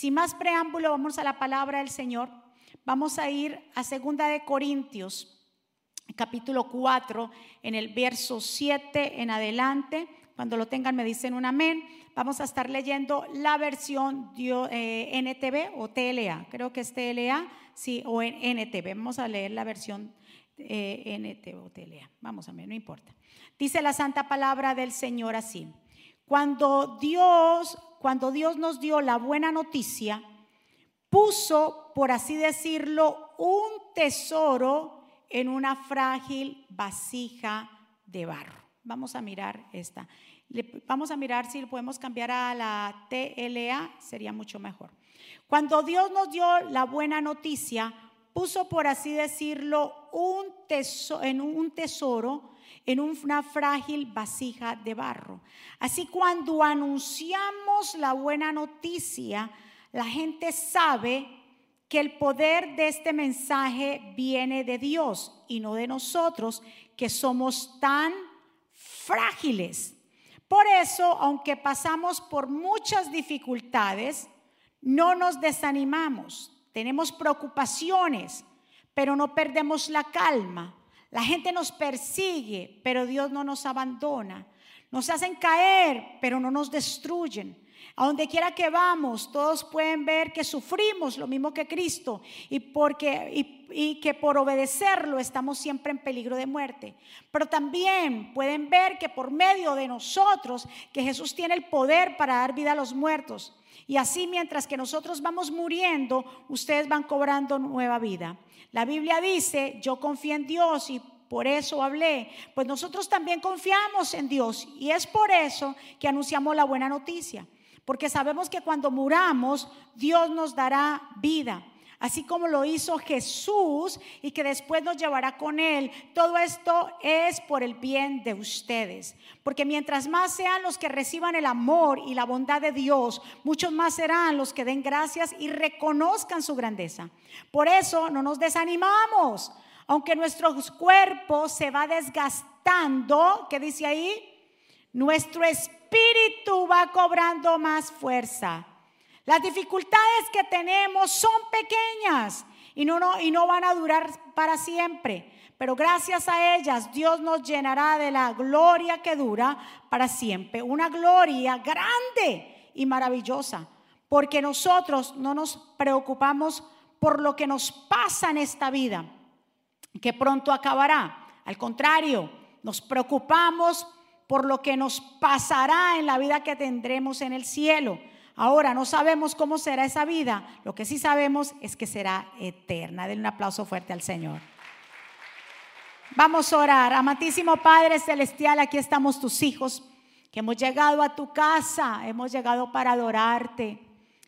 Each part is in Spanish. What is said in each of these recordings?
Sin más preámbulo, vamos a la palabra del Señor. Vamos a ir a Segunda de Corintios, capítulo 4, en el verso 7 en adelante. Cuando lo tengan me dicen un amén. Vamos a estar leyendo la versión eh, NTV o TLA. Creo que es TLA, sí, o NTV. Vamos a leer la versión eh, NTV o TLA. Vamos a ver, no importa. Dice la santa palabra del Señor así. Cuando Dios, cuando Dios nos dio la buena noticia, puso, por así decirlo, un tesoro en una frágil vasija de barro. Vamos a mirar esta. vamos a mirar si podemos cambiar a la TLA, sería mucho mejor. Cuando Dios nos dio la buena noticia, puso, por así decirlo, un tesoro, en un tesoro en una frágil vasija de barro. Así cuando anunciamos la buena noticia, la gente sabe que el poder de este mensaje viene de Dios y no de nosotros, que somos tan frágiles. Por eso, aunque pasamos por muchas dificultades, no nos desanimamos, tenemos preocupaciones, pero no perdemos la calma. La gente nos persigue, pero Dios no nos abandona. Nos hacen caer, pero no nos destruyen. A donde quiera que vamos, todos pueden ver que sufrimos lo mismo que Cristo y, porque, y, que por obedecerlo estamos siempre en peligro de muerte. Pero también pueden ver que por medio de nosotros, que Jesús tiene el poder para dar vida a los muertos. Y así mientras que nosotros vamos muriendo, ustedes van cobrando nueva vida. La Biblia dice, yo confío en Dios y por eso hablé. Pues nosotros también confiamos en Dios y es por eso que anunciamos la buena noticia. Porque sabemos que cuando muramos, Dios nos dará vida. Así como lo hizo Jesús y que después nos llevará con Él. Todo esto es por el bien de ustedes. Porque mientras más sean los que reciban el amor y la bondad de Dios, muchos más serán los que den gracias y reconozcan su grandeza. Por eso no nos desanimamos. Aunque nuestro cuerpo se va desgastando, ¿qué dice ahí? Nuestro espíritu va cobrando más fuerza. Las dificultades que tenemos son pequeñas y no, van a durar para siempre. Pero gracias a ellas Dios nos llenará de la gloria que dura para siempre. Una gloria grande y maravillosa. Porque nosotros no nos preocupamos por lo que nos pasa en esta vida, que pronto acabará. Al contrario, nos preocupamos por lo que nos pasará en la vida que tendremos en el cielo. Ahora no sabemos cómo será esa vida, lo que sí sabemos es que será eterna. Denle un aplauso fuerte al Señor. Vamos a orar. Amantísimo Padre Celestial, aquí estamos tus hijos, que hemos llegado a tu casa, hemos llegado para adorarte,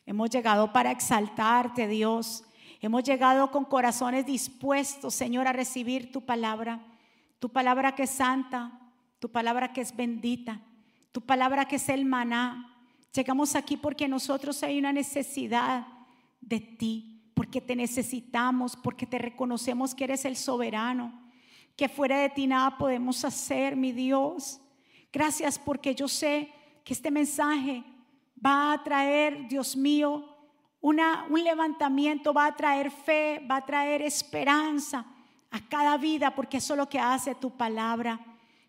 hemos llegado para exaltarte, Dios. Hemos llegado con corazones dispuestos, Señor, a recibir tu palabra, tu palabra que es santa, tu palabra que es bendita, tu palabra que es el maná. Llegamos aquí porque nosotros hay una necesidad de ti, porque te necesitamos, porque te reconocemos que eres el soberano, que fuera de ti nada podemos hacer, mi Dios. Gracias porque yo sé que este mensaje va a traer, Dios mío, una, un levantamiento, va a traer fe, va a traer esperanza a cada vida, porque eso es lo que hace tu palabra.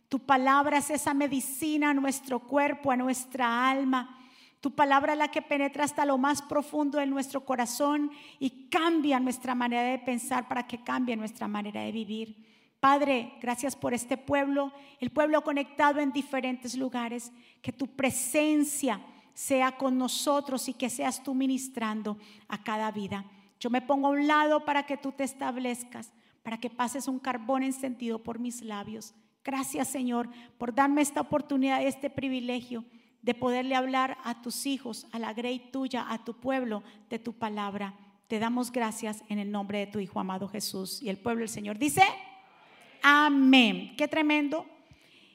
Tu palabra es esa medicina a nuestro cuerpo, a nuestra alma. Tu palabra es la que penetra hasta lo más profundo de nuestro corazón y cambia nuestra manera de pensar para que cambie nuestra manera de vivir. Padre, gracias por este pueblo, el pueblo conectado en diferentes lugares, que tu presencia sea con nosotros y que seas tú ministrando a cada vida. Yo me pongo a un lado para que tú te establezcas, para que pases un carbón encendido por mis labios Gracias Señor por darme esta oportunidad, este privilegio de poderle hablar a tus hijos, a la grey tuya, a tu pueblo de tu palabra. Te damos gracias en el nombre de tu Hijo amado Jesús. Y el pueblo del Señor dice, amén. Qué tremendo.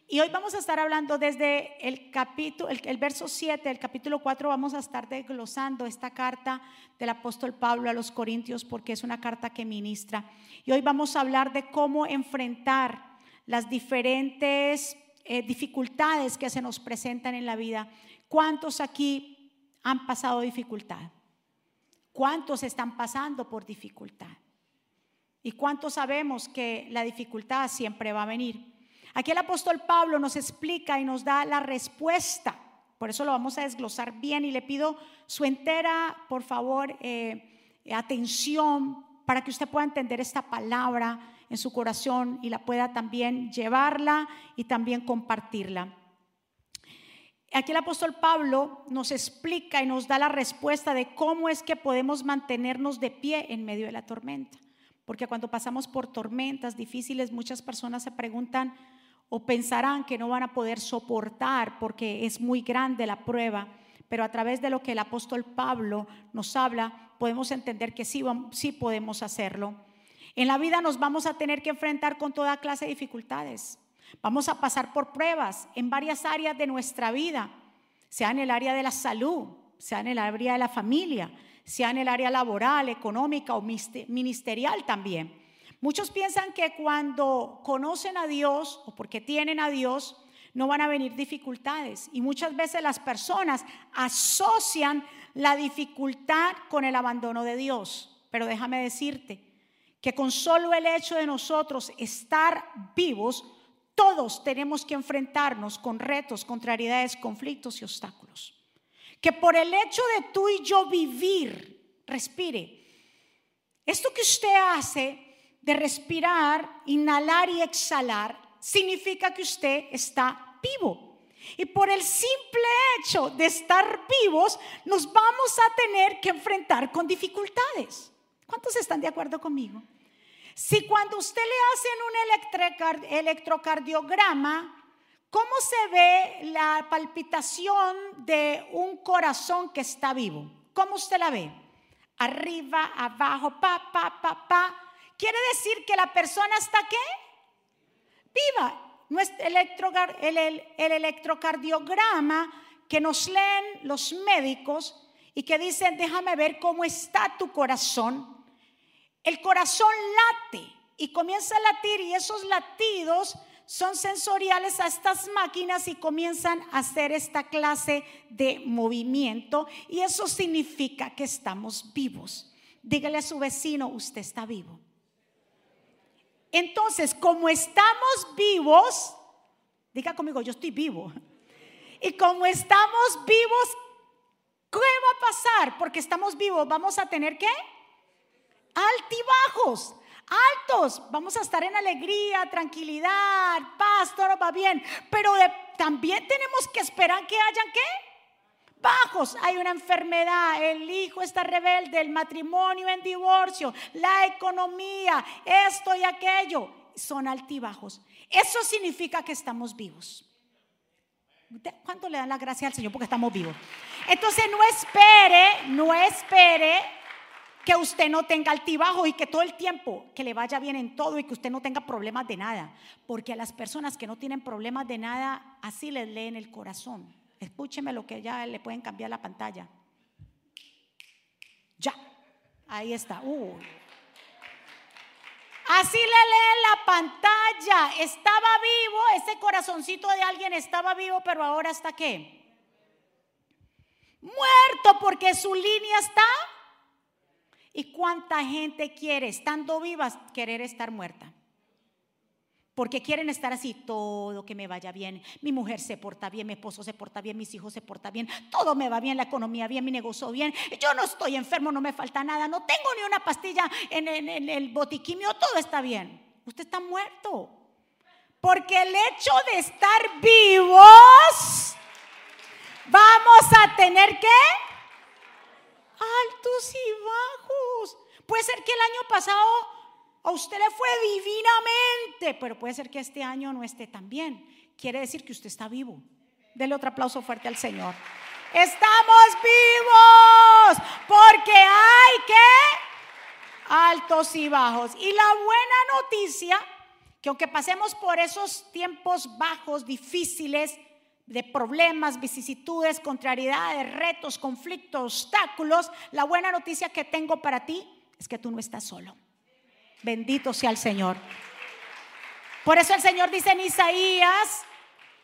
Y hoy vamos a estar hablando desde el capítulo, el, verso 7 del capítulo 4, vamos a estar desglosando esta carta del apóstol Pablo a los Corintios porque es una carta que ministra. Y hoy vamos a hablar de cómo enfrentar las diferentes eh, dificultades que se nos presentan en la vida. ¿Cuántos aquí han pasado dificultad? ¿Cuántos están pasando por dificultad? ¿Y cuántos sabemos que la dificultad siempre va a venir? Aquí el apóstol Pablo nos explica y nos da la respuesta. Por eso lo vamos a desglosar bien y le pido su entera, por favor, eh, atención para que usted pueda entender esta palabra en su corazón y la pueda también llevarla y también compartirla. Aquí el apóstol Pablo nos explica y nos da la respuesta de cómo es que podemos mantenernos de pie en medio de la tormenta. Porque cuando pasamos por tormentas difíciles, muchas personas se preguntan o pensarán que no van a poder soportar porque es muy grande la prueba. Pero a través de lo que el apóstol Pablo nos habla, podemos entender que sí, sí podemos hacerlo. En la vida nos vamos a tener que enfrentar con toda clase de dificultades. Vamos a pasar por pruebas en varias áreas de nuestra vida, sea en el área de la salud, sea en el área de la familia, sea en el área laboral, económica o ministerial también. Muchos piensan que cuando conocen a Dios o porque tienen a Dios, no van a venir dificultades. Y muchas veces las personas asocian la dificultad con el abandono de Dios. Pero déjame decirte que con solo el hecho de nosotros estar vivos, todos tenemos que enfrentarnos con retos, contrariedades, conflictos y obstáculos. Que por el hecho de tú y yo vivir, respire. Esto que usted hace de respirar, inhalar y exhalar, significa que usted está vivo. Y por el simple hecho de estar vivos, nos vamos a tener que enfrentar con dificultades. ¿Cuántos están de acuerdo conmigo? Si cuando usted le hacen un electrocardiograma, ¿cómo se ve la palpitación de un corazón que está vivo? ¿Cómo usted la ve? Arriba, abajo, pa, pa, pa, pa. Quiere decir que la persona está qué? Viva. El, el electrocardiograma que nos leen los médicos y que dicen, déjame ver cómo está tu corazón el corazón late y comienza a latir y esos latidos son sensoriales a estas máquinas y comienzan a hacer esta clase de movimiento y eso significa que estamos vivos. Dígale a su vecino, usted está vivo. Entonces, como estamos vivos, diga conmigo, yo estoy vivo. Y como estamos vivos, ¿qué va a pasar? Porque estamos vivos, vamos a tener que altibajos, altos. Vamos a estar en alegría, tranquilidad, paz, todo va bien. Pero también tenemos que esperar que hayan qué? Bajos, hay una enfermedad, el hijo está rebelde, el matrimonio en divorcio, la economía, esto y aquello, son altibajos. Eso significa que estamos vivos. ¿Cuánto le dan la gracia al Señor porque estamos vivos? Entonces no espere, no espere que usted no tenga altibajo y que todo el tiempo que le vaya bien en todo y que usted no tenga problemas de nada. Porque a las personas que no tienen problemas de nada, así les leen el corazón. Escúcheme lo que ya le pueden cambiar la pantalla. Ya, ahí está. Así le leen la pantalla. Estaba vivo, ese corazoncito de alguien estaba vivo, pero ahora está qué? Muerto porque su línea está ¿Y cuánta gente quiere, estando vivas, querer estar muerta? Porque quieren estar así, todo que me vaya bien. Mi mujer se porta bien, mi esposo se porta bien, mis hijos se portan bien, todo me va bien, la economía bien, mi negocio bien. Yo no estoy enfermo, no me falta nada, no tengo ni una pastilla en, en el botiquimio, todo está bien. Usted está muerto. Porque el hecho de estar vivos, vamos a tener que altos y bajos. Puede ser que el año pasado a usted le fue divinamente, pero puede ser que este año no esté tan bien. Quiere decir que usted está vivo. Dele otro aplauso fuerte al Señor. Estamos vivos porque hay que altos y bajos. Y la buena noticia, que aunque pasemos por esos tiempos bajos, difíciles, de problemas, vicisitudes, contrariedades, retos, conflictos, obstáculos, la buena noticia que tengo para ti es que tú no estás solo. Bendito sea el Señor. Por eso el Señor dice en Isaías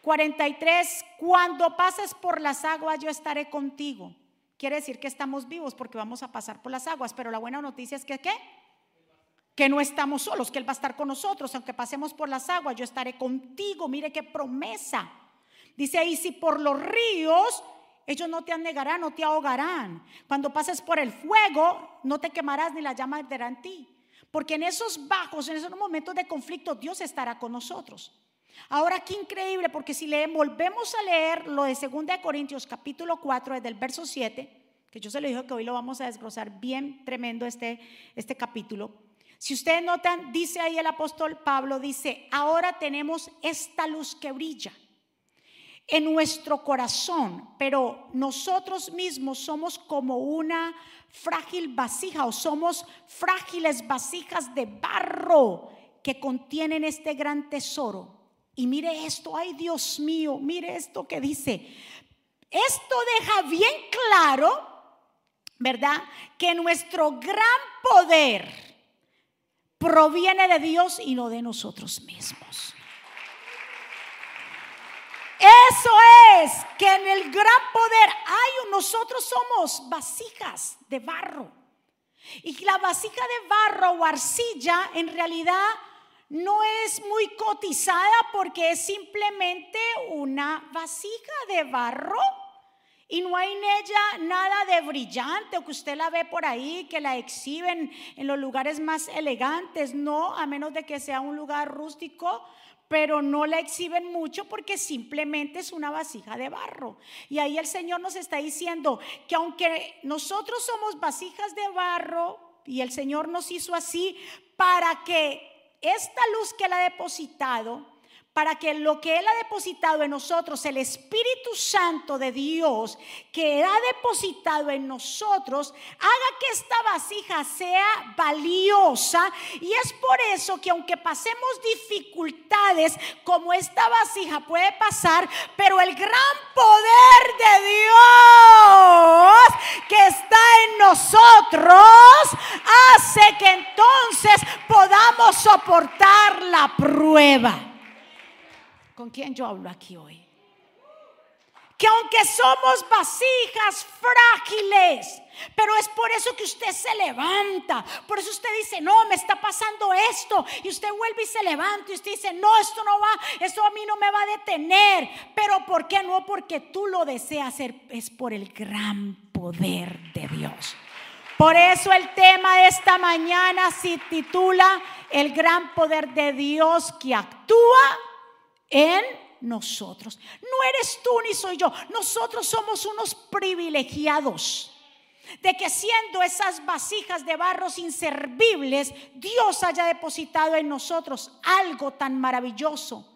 43, cuando pases por las aguas yo estaré contigo. Quiere decir que estamos vivos porque vamos a pasar por las aguas, pero la buena noticia es que ¿qué? Que no estamos solos, que Él va a estar con nosotros, aunque pasemos por las aguas, yo estaré contigo. Mire qué promesa. Dice ahí, si por los ríos ellos no te anegarán, no te ahogarán. Cuando pases por el fuego, no te quemarás ni la llama arderá en ti. Porque en esos bajos, en esos momentos de conflicto, Dios estará con nosotros. Ahora qué increíble, porque si le volvemos a leer lo de 2 Corintios capítulo 4, desde el verso 7, que yo se lo dije que hoy lo vamos a desglosar bien tremendo este, este capítulo. Si ustedes notan, dice ahí el apóstol Pablo, dice, ahora tenemos esta luz que brilla en nuestro corazón, pero nosotros mismos somos como una frágil vasija o somos frágiles vasijas de barro que contienen este gran tesoro. Y mire esto, ay Dios mío, mire esto que dice. Esto deja bien claro, ¿verdad? Que nuestro gran poder proviene de Dios y no de nosotros mismos. Eso es que en el gran poder hay, nosotros somos vasijas de barro. Y la vasija de barro o arcilla en realidad no es muy cotizada porque es simplemente una vasija de barro y no hay en ella nada de brillante o que usted la ve por ahí, que la exhiben en los lugares más elegantes, no, a menos de que sea un lugar rústico pero no la exhiben mucho porque simplemente es una vasija de barro. Y ahí el Señor nos está diciendo que aunque nosotros somos vasijas de barro y el Señor nos hizo así para que esta luz que Él ha depositado, para que lo que Él ha depositado en nosotros, el Espíritu Santo de Dios que ha depositado en nosotros, haga que esta vasija sea valiosa. Y es por eso que aunque pasemos dificultades como esta vasija puede pasar, pero el gran poder de Dios que está en nosotros hace que entonces podamos soportar la prueba. ¿Con quién yo hablo aquí hoy? Que aunque somos vasijas frágiles, pero es por eso que usted se levanta. Por eso usted dice, no, me está pasando esto. Y usted vuelve y se levanta. Y usted dice, no, esto no va, esto a mí no me va a detener. Pero ¿por qué no? Porque tú lo deseas hacer. Es por el gran poder de Dios. Por eso el tema de esta mañana se titula El gran poder de Dios que actúa en nosotros. No eres tú ni soy yo. Nosotros somos unos privilegiados de que siendo esas vasijas de barros inservibles, Dios haya depositado en nosotros algo tan maravilloso,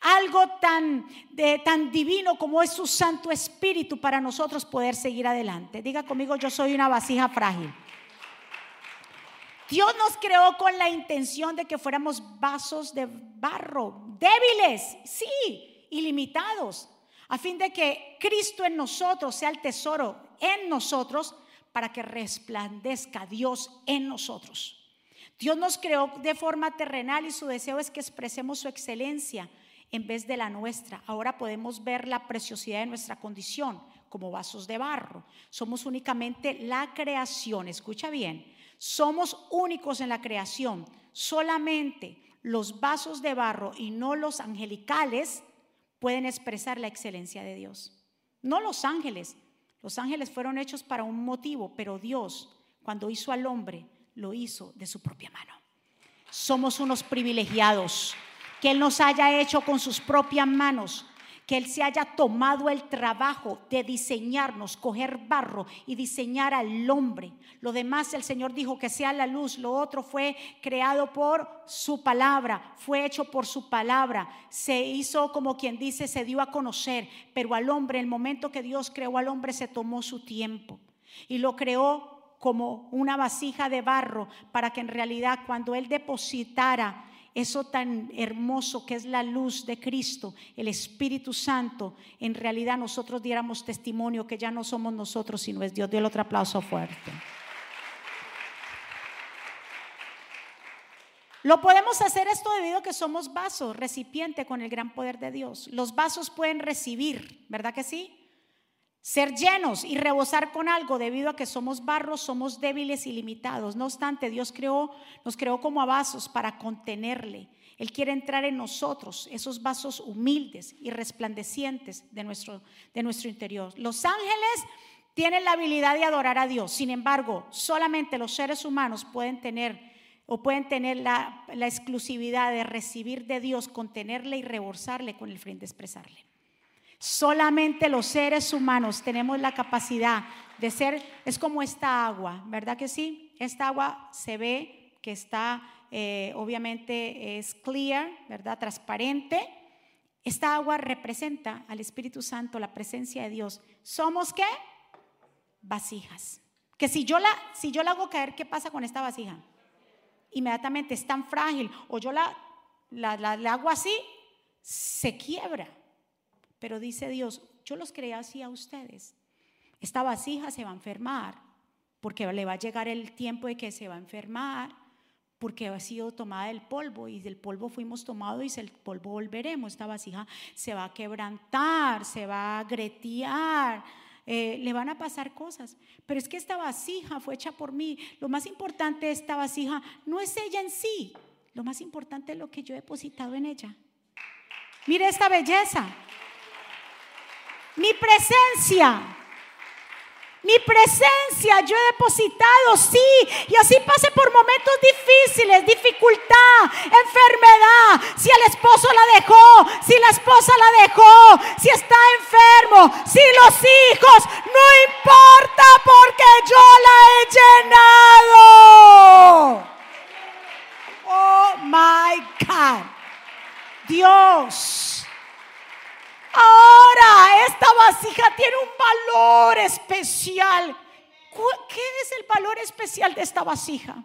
algo tan, de, tan divino como es su Santo Espíritu para nosotros poder seguir adelante. Diga conmigo, yo soy una vasija frágil. Dios nos creó con la intención de que fuéramos vasos de barro, débiles, sí, ilimitados, a fin de que Cristo en nosotros sea el tesoro en nosotros para que resplandezca Dios en nosotros. Dios nos creó de forma terrenal y su deseo es que expresemos su excelencia en vez de la nuestra. Ahora podemos ver la preciosidad de nuestra condición como vasos de barro. Somos únicamente la creación, escucha bien, somos únicos en la creación. Solamente los vasos de barro y no los angelicales pueden expresar la excelencia de Dios. No los ángeles. Los ángeles fueron hechos para un motivo, pero Dios, cuando hizo al hombre, lo hizo de su propia mano. Somos unos privilegiados que Él nos haya hecho con sus propias manos que Él se haya tomado el trabajo de diseñarnos, coger barro y diseñar al hombre. Lo demás el Señor dijo que sea la luz, lo otro fue creado por su palabra, fue hecho por su palabra, se hizo como quien dice, se dio a conocer, pero al hombre, el momento que Dios creó al hombre, se tomó su tiempo y lo creó como una vasija de barro para que en realidad cuando Él depositara eso tan hermoso que es la luz de Cristo, el Espíritu Santo, en realidad nosotros diéramos testimonio que ya no somos nosotros, sino es Dios. el otro aplauso fuerte. Lo podemos hacer esto debido a que somos vasos, recipiente con el gran poder de Dios. Los vasos pueden recibir, ¿verdad que sí? Ser llenos y rebosar con algo debido a que somos barros, somos débiles y limitados. No obstante, Dios creó, nos creó como a vasos para contenerle. Él quiere entrar en nosotros, esos vasos humildes y resplandecientes de nuestro, de nuestro interior. Los ángeles tienen la habilidad de adorar a Dios. Sin embargo, solamente los seres humanos pueden tener o pueden tener la, la exclusividad de recibir de Dios, contenerle y rebosarle con el fin de expresarle. Solamente los seres humanos tenemos la capacidad de ser, es como esta agua, ¿verdad que sí? Esta agua se ve que está, eh, obviamente es clear, ¿verdad? Transparente. Esta agua representa al Espíritu Santo, la presencia de Dios. ¿Somos qué? Vasijas. Que si yo la, si yo la hago caer, ¿qué pasa con esta vasija? Inmediatamente es tan frágil. O yo la, la, la hago así, se quiebra. Pero dice Dios, yo los creé así a ustedes. Esta vasija se va a enfermar porque le va a llegar el tiempo de que se va a enfermar porque ha sido tomada del polvo y del polvo fuimos tomados y del polvo volveremos. Esta vasija se va a quebrantar, se va a gretear. Eh, le van a pasar cosas. Pero es que esta vasija fue hecha por mí. Lo más importante de esta vasija no es ella en sí. Lo más importante es lo que yo he depositado en ella. Mire esta belleza mi presencia. Mi presencia yo he depositado, sí, y así pase por momentos difíciles, dificultad, enfermedad, si el esposo la dejó, si la esposa la dejó, si está enfermo, si los hijos, no importa porque yo la he llenado. Oh my God. Dios Ahora esta vasija tiene un valor especial. ¿Qué es el valor especial de esta vasija?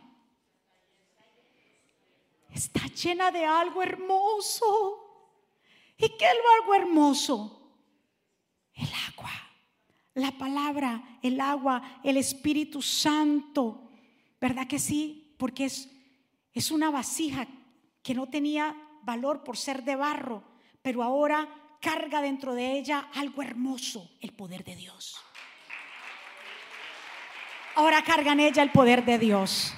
Está llena de algo hermoso. ¿Y qué es algo hermoso? El agua, la palabra, el agua, el Espíritu Santo. ¿Verdad que sí? Porque es, es una vasija que no tenía valor por ser de barro, pero ahora carga dentro de ella algo hermoso, el poder de Dios. Ahora carga en ella el poder de Dios.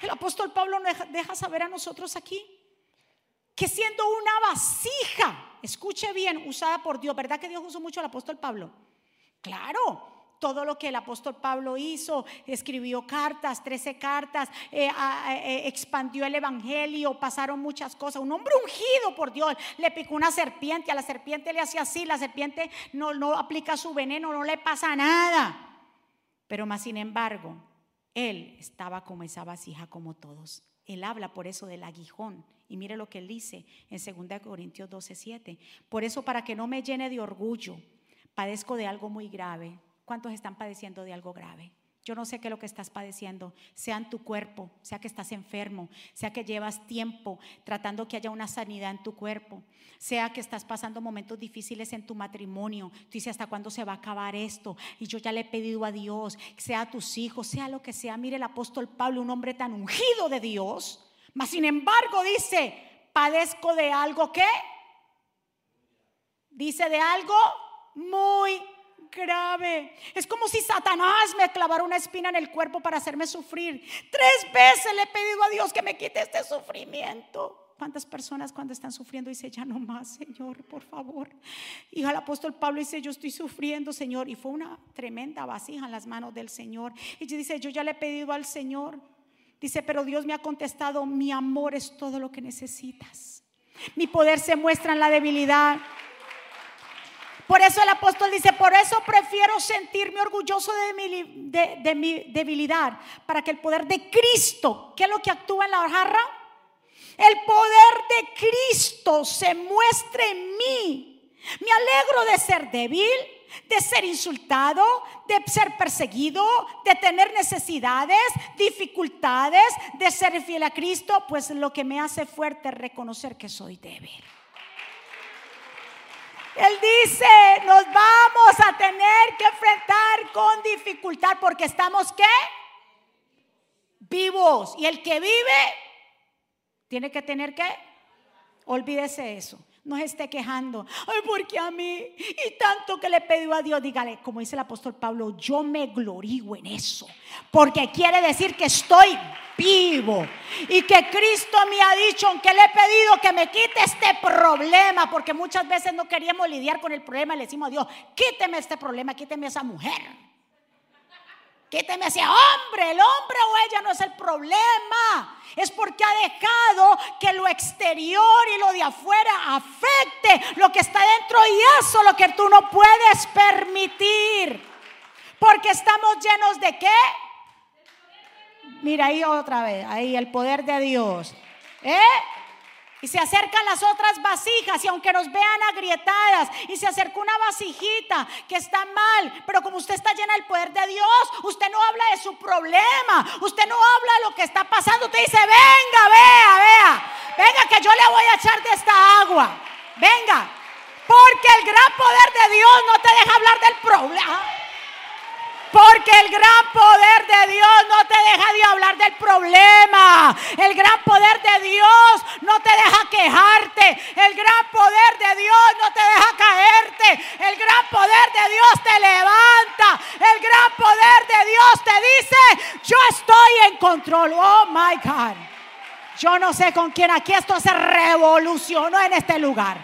El apóstol Pablo nos deja saber a nosotros aquí que siendo una vasija, escuche bien, usada por Dios, ¿verdad que Dios usó mucho al apóstol Pablo? Claro, todo lo que el apóstol Pablo hizo, escribió cartas, 13 cartas, eh, eh, expandió el evangelio, pasaron muchas cosas. Un hombre ungido por Dios le picó una serpiente, a la serpiente le hacía así, la serpiente no, no aplica su veneno, no le pasa nada. Pero más sin embargo, él estaba como esa vasija como todos. Él habla por eso del aguijón. Y mire lo que él dice en 2 Corintios 12, 7. Por eso, para que no me llene de orgullo, padezco de algo muy grave ¿Cuántos están padeciendo de algo grave? Yo no sé qué es lo que estás padeciendo, sea en tu cuerpo, sea que estás enfermo, sea que llevas tiempo tratando que haya una sanidad en tu cuerpo, sea que estás pasando momentos difíciles en tu matrimonio. Tú dices, ¿hasta cuándo se va a acabar esto? Y yo ya le he pedido a Dios, sea a tus hijos, sea lo que sea. Mire el apóstol Pablo, un hombre tan ungido de Dios, mas sin embargo dice, padezco de algo que, dice de algo muy grave. Es como si Satanás me clavara una espina en el cuerpo para hacerme sufrir. Tres veces le he pedido a Dios que me quite este sufrimiento. ¿Cuántas personas cuando están sufriendo dice ya no más, Señor, por favor? Y el apóstol Pablo dice, yo estoy sufriendo, Señor. Y fue una tremenda vasija en las manos del Señor. Y dice, yo ya le he pedido al Señor. Dice, pero Dios me ha contestado, mi amor es todo lo que necesitas. Mi poder se muestra en la debilidad. Por eso el apóstol dice, por eso prefiero sentirme orgulloso de mi, de, mi debilidad, para que el poder de Cristo, ¿qué es lo que actúa en la jarra? El poder de Cristo se muestre en mí. Me alegro de ser débil, de ser insultado, de ser perseguido, de tener necesidades, dificultades, de ser fiel a Cristo, pues lo que me hace fuerte es reconocer que soy débil. Él dice, nos vamos a tener que enfrentar con dificultad porque estamos qué? Vivos. Y el que vive tiene que tener que, olvídese eso. No se esté quejando. Ay, porque a mí y tanto que le pido a Dios, dígale, como dice el apóstol Pablo, yo me glorío en eso, porque quiere decir que estoy vivo y que Cristo me ha dicho, aunque le he pedido que me quite este problema, porque muchas veces no queríamos lidiar con el problema, le decimos a Dios, quíteme este problema, quíteme a esa mujer. Quíteme ese hombre, el hombre o ella no es el problema. Es porque ha dejado que lo exterior y lo de afuera afecte lo que está dentro y eso lo que tú no puedes permitir. Porque estamos llenos de qué? Mira ahí otra vez, ahí el poder de Dios. ¿Eh? Y se acercan las otras vasijas y aunque nos vean agrietadas y se acerca una vasijita que está mal, pero como usted está llena del poder de Dios, usted no habla de su problema, usted no habla de lo que está pasando, usted dice, venga, vea, vea, venga que yo le voy a echar de esta agua, venga, porque el gran poder de Dios no te deja hablar del problema. Porque el gran poder de Dios no te deja de hablar del problema. El gran poder de Dios no te deja quejarte. El gran poder de Dios no te deja caerte. El gran poder de Dios te levanta. El gran poder de Dios te dice, yo estoy en control. Oh, my God. Yo no sé con quién aquí esto se revolucionó en este lugar.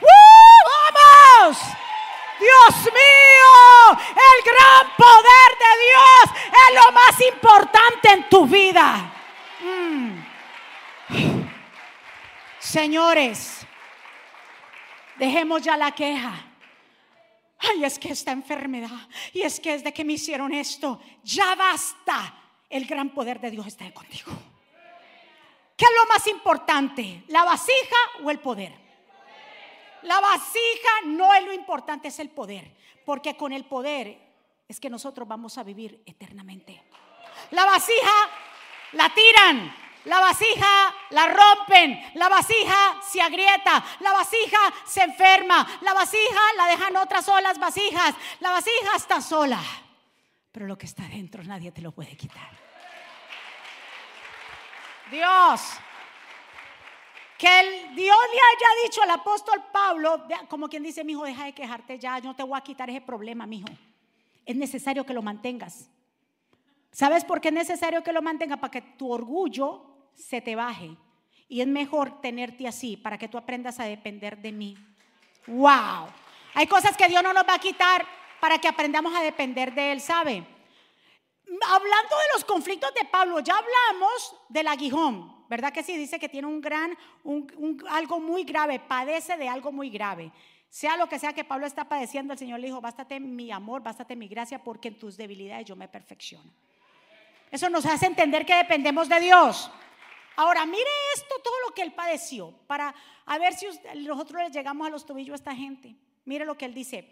¡Vamos! Dios mío, el gran poder de Dios es lo más importante en tu vida. Mm. Señores, dejemos ya la queja. Ay, es que esta enfermedad, y es que es de que me hicieron esto, ya basta. El gran poder de Dios está contigo. ¿Qué es lo más importante? ¿La vasija o el poder? La vasija no es lo importante, es el poder. Porque con el poder es que nosotros vamos a vivir eternamente. La vasija la tiran, la vasija la rompen, la vasija se agrieta, la vasija se enferma, la vasija la dejan otras solas vasijas, la vasija está sola. Pero lo que está dentro nadie te lo puede quitar. Dios que el Dios le haya dicho al apóstol Pablo, como quien dice, mi hijo, deja de quejarte ya, no te voy a quitar ese problema, mi hijo. Es necesario que lo mantengas. ¿Sabes por qué es necesario que lo mantengas? Para que tu orgullo se te baje. Y es mejor tenerte así, para que tú aprendas a depender de mí. ¡Wow! Hay cosas que Dios no nos va a quitar para que aprendamos a depender de Él, ¿sabe? Hablando de los conflictos de Pablo, ya hablamos del aguijón. ¿Verdad que sí? Dice que tiene un gran, un, algo muy grave, padece de algo muy grave. Sea lo que sea que Pablo está padeciendo, el Señor le dijo, bástate mi amor, bástate mi gracia, porque en tus debilidades yo me perfecciono. Eso nos hace entender que dependemos de Dios. Ahora, mire esto, todo lo que él padeció, para a ver si nosotros le llegamos a los tobillos a esta gente. Mire lo que él dice.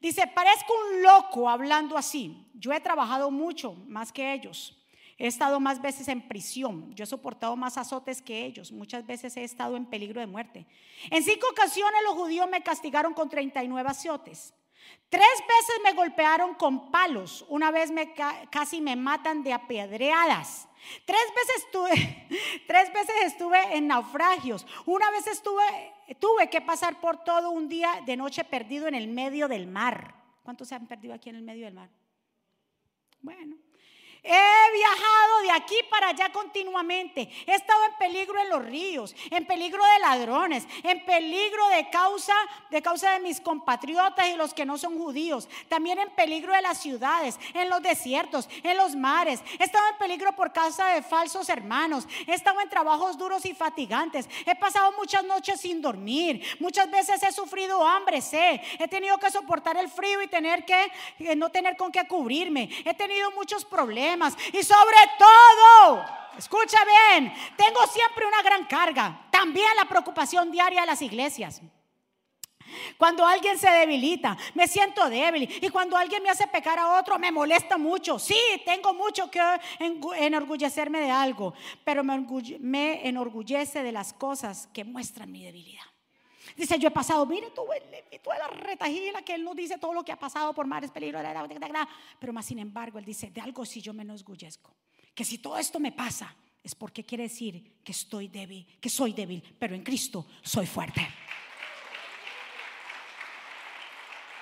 Dice, parezco un loco hablando así. Yo he trabajado mucho, más que ellos. He estado más veces en prisión. Yo he soportado más azotes que ellos. Muchas veces he estado en peligro de muerte. En cinco ocasiones los judíos me castigaron con 39 azotes. Tres veces me golpearon con palos. Una vez me casi me matan de apedreadas. Tres veces estuve, tres veces estuve en naufragios. Una vez estuve, tuve que pasar por todo un día de noche perdido en el medio del mar. ¿Cuántos se han perdido aquí en el medio del mar? Bueno, He viajado de aquí para allá continuamente. He estado en peligro en los ríos, en peligro de ladrones, en peligro de causa de causa de mis compatriotas y los que no son judíos. También en peligro de las ciudades, en los desiertos, en los mares. He estado en peligro por causa de falsos hermanos. He estado en trabajos duros y fatigantes. He pasado muchas noches sin dormir. Muchas veces he sufrido hambre, sed. He tenido que soportar el frío y tener que eh, no tener con qué cubrirme. He tenido muchos problemas y sobre todo, escucha bien, tengo siempre una gran carga. También la preocupación diaria de las iglesias. Cuando alguien se debilita, me siento débil. Y cuando alguien me hace pecar a otro, me molesta mucho. Sí, tengo mucho que enorgullecerme de algo, pero me, me enorgullece de las cosas que muestran mi debilidad. Dice, yo he pasado, mire tú, toda la retajila que él nos dice todo lo que ha pasado por mares, peligros, pero más sin embargo, él dice, de algo si yo me enorgullezco. Que si todo esto me pasa, es porque quiere decir que estoy débil, que soy débil, pero en Cristo soy fuerte.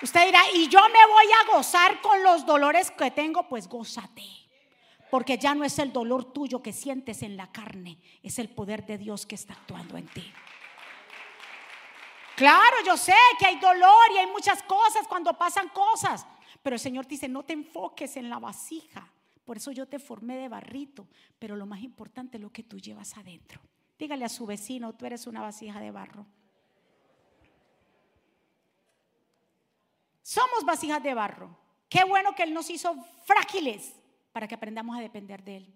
Usted dirá, y yo me voy a gozar con los dolores que tengo, pues gózate. Porque ya no es el dolor tuyo que sientes en la carne, es el poder de Dios que está actuando en ti. Claro, yo sé que hay dolor y hay muchas cosas cuando pasan cosas, pero el Señor dice, no te enfoques en la vasija. Por eso yo te formé de barrito, pero lo más importante es lo que tú llevas adentro. Dígale a su vecino, tú eres una vasija de barro. Somos vasijas de barro. Qué bueno que Él nos hizo frágiles para que aprendamos a depender de Él.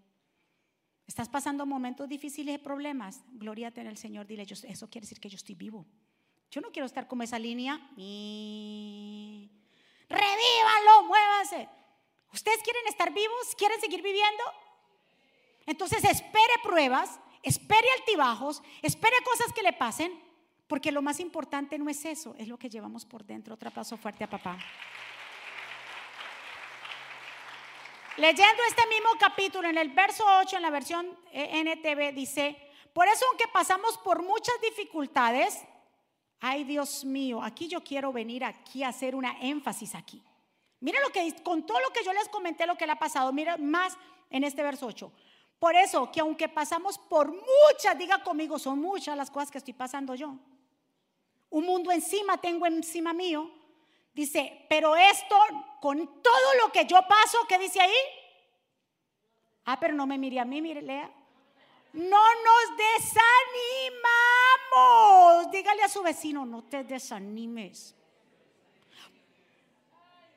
Estás pasando momentos difíciles y problemas. Gloria en el Señor. Dile, eso quiere decir que yo estoy vivo. Yo no quiero estar como esa línea. Revívanlo, muévanse. ¿Ustedes quieren estar vivos? ¿Quieren seguir viviendo? Entonces espere pruebas, espere altibajos, espere cosas que le pasen, porque lo más importante no es eso, es lo que llevamos por dentro. Otro aplauso fuerte a papá. Leyendo este mismo capítulo, en el verso 8, en la versión eh, NTV, dice, por eso aunque pasamos por muchas dificultades, ay Dios mío, aquí yo quiero venir aquí a hacer una énfasis aquí. Mira lo que con todo lo que yo les comenté lo que le ha pasado, mira más en este verso 8. Por eso que aunque pasamos por muchas, diga conmigo, son muchas las cosas que estoy pasando yo. Un mundo encima tengo encima mío. Dice, pero esto con todo lo que yo paso, ¿qué dice ahí? Ah, pero no me mire a mí, mire, lea. No nos Dígale a su vecino, no te desanimes.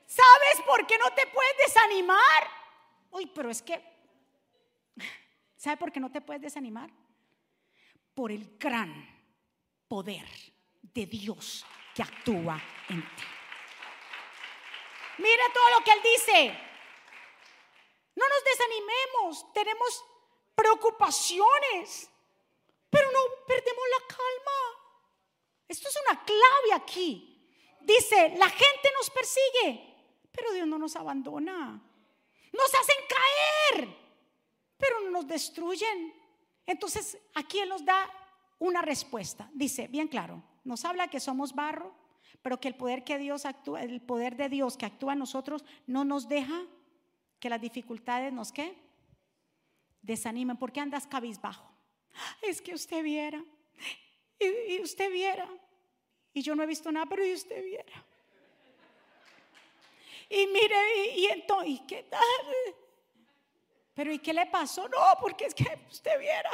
¿Sabes por qué no te puedes desanimar? Uy, pero es que, ¿sabe por qué no te puedes desanimar? Por el gran poder de Dios que actúa en ti. Mira todo lo que Él dice. No nos desanimemos, tenemos preocupaciones, pero no perdemos la calma. Esto es una clave aquí. Dice, la gente nos persigue, pero Dios no nos abandona. Nos hacen caer, pero no nos destruyen. Entonces, aquí Él nos da una respuesta. Dice, bien claro, nos habla que somos barro, pero que el poder que Dios actúa, el poder de Dios que actúa en nosotros no nos deja que las dificultades nos qué? Desanimen. ¿Por qué andas cabizbajo? Es que usted viera. Y, usted viera. Y yo no he visto nada, pero y usted viera. Y mire, y, entonces, ¿y qué tal? Pero ¿y qué le pasó? No, porque es que usted viera.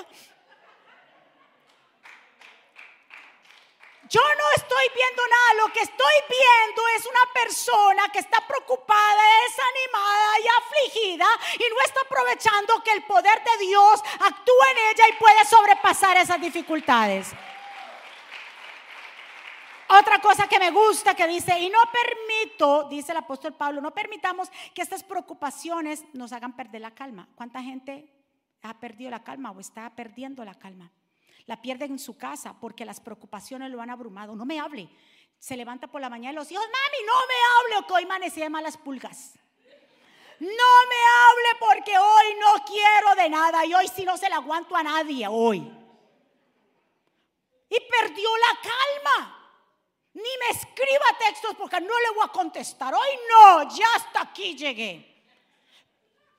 Yo no estoy viendo nada, lo que estoy viendo es una persona que está preocupada, desanimada y afligida y no está aprovechando que el poder de Dios actúa en ella y puede sobrepasar esas dificultades. Otra cosa que me gusta que dice, y no permito, dice el apóstol Pablo, no permitamos que estas preocupaciones nos hagan perder la calma. ¿Cuánta gente ha perdido la calma o está perdiendo la calma? La pierde en su casa porque las preocupaciones lo han abrumado. No me hable. Se levanta por la mañana y los hijos, mami, no me hable, que hoy amanecí de malas pulgas. No me hable porque hoy no quiero de nada y hoy sí no se la aguanto a nadie hoy. Y perdió la calma. Ni me escriba textos porque no le voy a contestar. Hoy no, ya hasta aquí llegué.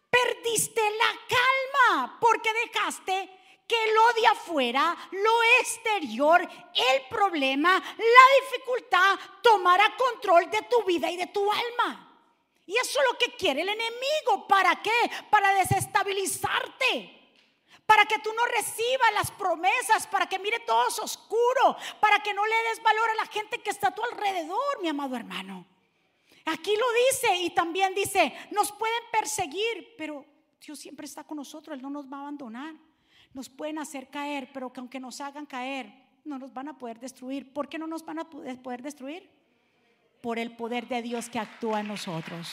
Perdiste la calma porque dejaste que lo de afuera, lo exterior, el problema, la dificultad tomara control de tu vida y de tu alma. Y eso es lo que quiere el enemigo. ¿Para qué? Para desestabilizarte. Para que tú no recibas las promesas, para que mire todo oscuro, para que no le des valor a la gente que está a tu alrededor, mi amado hermano. Aquí lo dice y también dice, nos pueden perseguir, pero Dios siempre está con nosotros, Él no nos va a abandonar nos pueden hacer caer, pero que aunque nos hagan caer, no nos van a poder destruir. ¿Por qué no nos van a poder destruir? Por el poder de Dios que actúa en nosotros.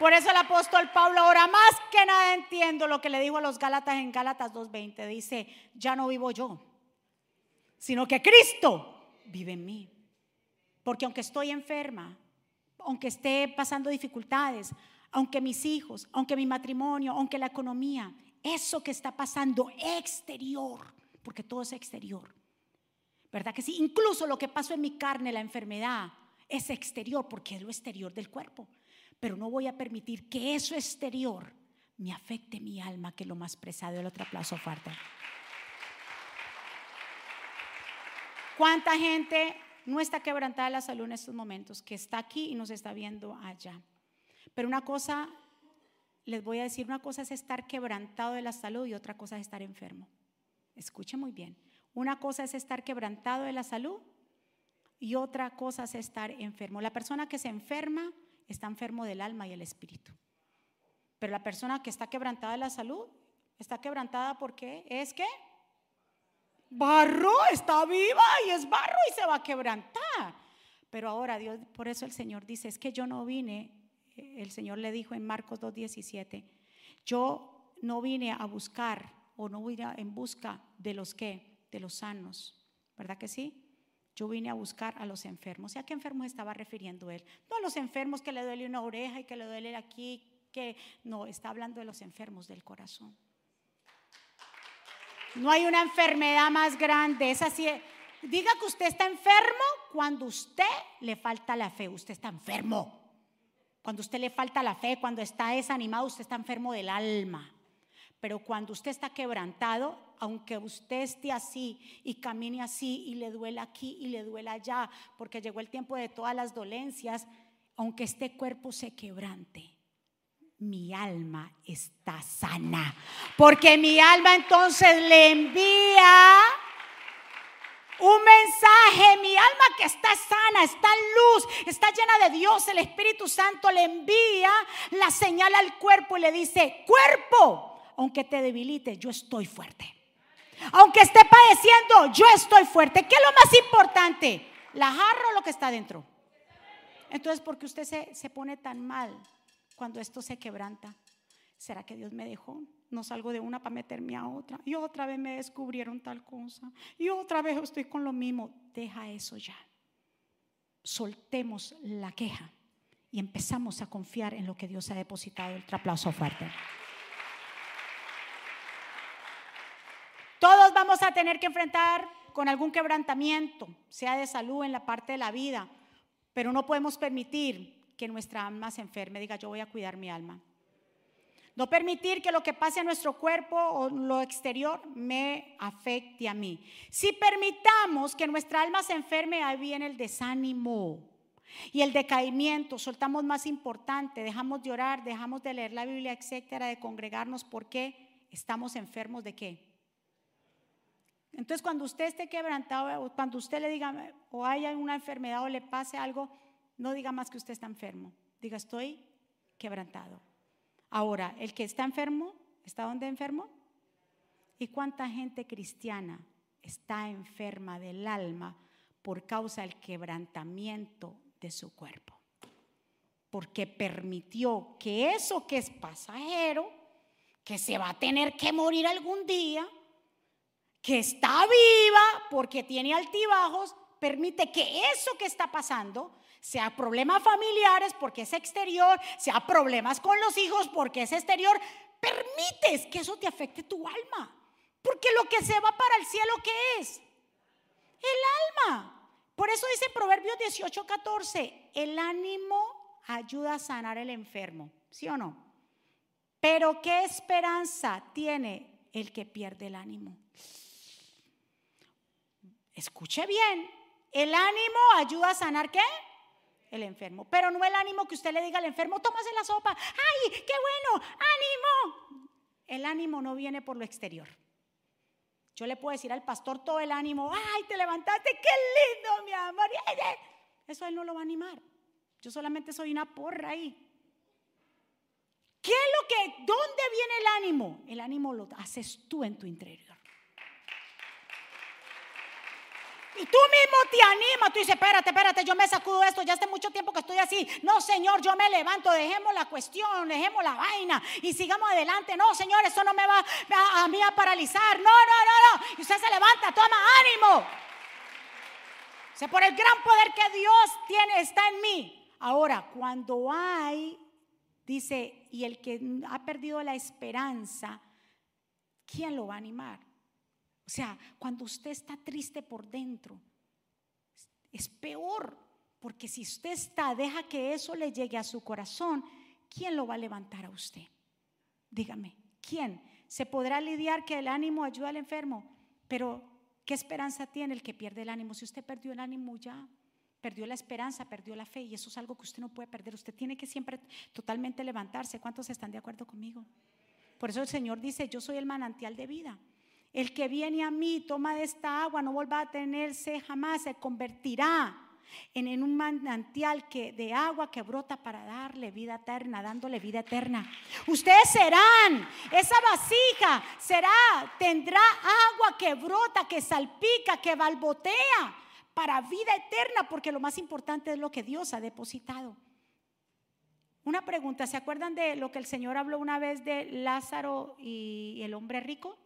Por eso el apóstol Pablo ahora más que nada entiendo lo que le dijo a los Gálatas en Gálatas 2.20. Dice, ya no vivo yo, sino que Cristo vive en mí. Porque aunque estoy enferma, aunque esté pasando dificultades, aunque mis hijos, aunque mi matrimonio, aunque la economía, eso que está pasando exterior, porque todo es exterior. ¿Verdad que sí? Incluso lo que pasó en mi carne, la enfermedad, es exterior porque es lo exterior del cuerpo. Pero no voy a permitir que eso exterior me afecte mi alma, que lo más preciado. El otro aplauso fuerte. ¿Cuánta gente no está quebrantada la salud en estos momentos? Que está aquí y nos está viendo allá. Pero una cosa, les voy a decir, una cosa es estar quebrantado de la salud y otra cosa es estar enfermo. Escuche muy bien. Una cosa es estar quebrantado de la salud y otra cosa es estar enfermo. La persona que se enferma está enfermo del alma y el espíritu. Pero la persona que está quebrantada de la salud está quebrantada porque es que barro está viva y es barro y se va a quebrantar. Pero ahora Dios, por eso el Señor dice, es que yo no vine, el Señor le dijo en Marcos 2.17, yo no vine a buscar o no vine en busca de los que, de los sanos, ¿verdad que sí? Yo vine a buscar a los enfermos. ¿Y a qué enfermos estaba refiriendo él? No a los enfermos que le duele una oreja y que le duele aquí, que no, está hablando de los enfermos del corazón. No hay una enfermedad más grande. Es así. Diga que usted está enfermo cuando usted le falta la fe. Usted está enfermo. Cuando usted le falta la fe, cuando está desanimado, usted está enfermo del alma. Pero cuando usted está quebrantado, aunque usted esté así y camine así y le duela aquí y le duela allá, porque llegó el tiempo de todas las dolencias, aunque este cuerpo se quebrante, mi alma está sana. Porque mi alma entonces le envía un mensaje, mi alma que está sana, está en luz, está llena de Dios, el Espíritu Santo le envía la señal al cuerpo y le dice, cuerpo, aunque te debilite, yo estoy fuerte. Aunque esté padeciendo, yo estoy fuerte. ¿Qué es lo más importante? ¿La jarra o lo que está dentro? Entonces, ¿por qué usted se, se pone tan mal cuando esto se quebranta? ¿Será que Dios me dejó? No salgo de una para meterme a otra. Y otra vez me descubrieron tal cosa. Y otra vez estoy con lo mismo. Deja eso ya. Soltemos la queja y empezamos a confiar en lo que Dios ha depositado. El aplauso fuerte. Todos vamos a tener que enfrentar con algún quebrantamiento, sea de salud en la parte de la vida, pero no podemos permitir que nuestra alma se enferme. Diga, yo voy a cuidar mi alma. No permitir que lo que pase en nuestro cuerpo o lo exterior me afecte a mí. Si permitamos que nuestra alma se enferme, ahí viene el desánimo y el decaimiento. Soltamos más importante, dejamos de orar, dejamos de leer la Biblia, etcétera, de congregarnos porque estamos enfermos de qué? Entonces, cuando usted esté quebrantado, o cuando usted le diga, o haya una enfermedad o le pase algo, no diga más que usted está enfermo. Diga, estoy quebrantado. Ahora, el que está enfermo, ¿está dónde enfermo? ¿Y cuánta gente cristiana está enferma del alma por causa del quebrantamiento de su cuerpo? Porque permitió que eso que es pasajero, que se va a tener que morir algún día, que está viva porque tiene altibajos, permite que eso que está pasando, sea problemas familiares porque es exterior, sea problemas con los hijos porque es exterior, permites que eso te afecte tu alma. Porque lo que se va para el cielo, ¿qué es? El alma. Por eso dice Proverbios 18, 14, el ánimo ayuda a sanar el enfermo, ¿sí o no? Pero ¿qué esperanza tiene el que pierde el ánimo? Escuche bien, el ánimo ayuda a sanar qué? El enfermo. Pero no el ánimo que usted le diga al enfermo, tómase la sopa. ¡Ay, qué bueno! ¡Ánimo! El ánimo no viene por lo exterior. Yo le puedo decir al pastor todo el ánimo, ¡ay, te levantaste! ¡Qué lindo, mi amor! Eso él no lo va a animar. Yo solamente soy una porra ahí. ¿Qué es lo que, dónde viene el ánimo? El ánimo lo haces tú en tu interior. Y tú mismo te animas, tú dices, espérate, espérate, yo me sacudo esto, ya hace mucho tiempo que estoy así. No, Señor, yo me levanto, dejemos la cuestión, dejemos la vaina y sigamos adelante. No, Señor, eso no me va a, mí a paralizar. No, no, no, no. Y usted se levanta, toma ánimo. O por el gran poder que Dios tiene, está en mí. Ahora, cuando hay, dice, y el que ha perdido la esperanza, ¿quién lo va a animar? O sea, cuando usted está triste por dentro, es peor, porque si usted está, deja que eso le llegue a su corazón, ¿quién lo va a levantar a usted? Dígame, ¿quién? Se podrá lidiar que el ánimo ayuda al enfermo, pero ¿qué esperanza tiene el que pierde el ánimo? Si usted perdió el ánimo ya, perdió la esperanza, perdió la fe, y eso es algo que usted no puede perder. Usted tiene que siempre totalmente levantarse. ¿Cuántos están de acuerdo conmigo? Por eso el Señor dice, yo soy el manantial de vida. El que viene a mí, toma de esta agua, no vuelva a tenerse jamás, se convertirá en, un manantial que, de agua que brota para darle vida eterna, dándole vida eterna. Ustedes serán, esa vasija será, tendrá agua que brota, que salpica, que balbotea para vida eterna, porque lo más importante es lo que Dios ha depositado. Una pregunta, ¿se acuerdan de lo que el Señor habló una vez de Lázaro y el hombre rico?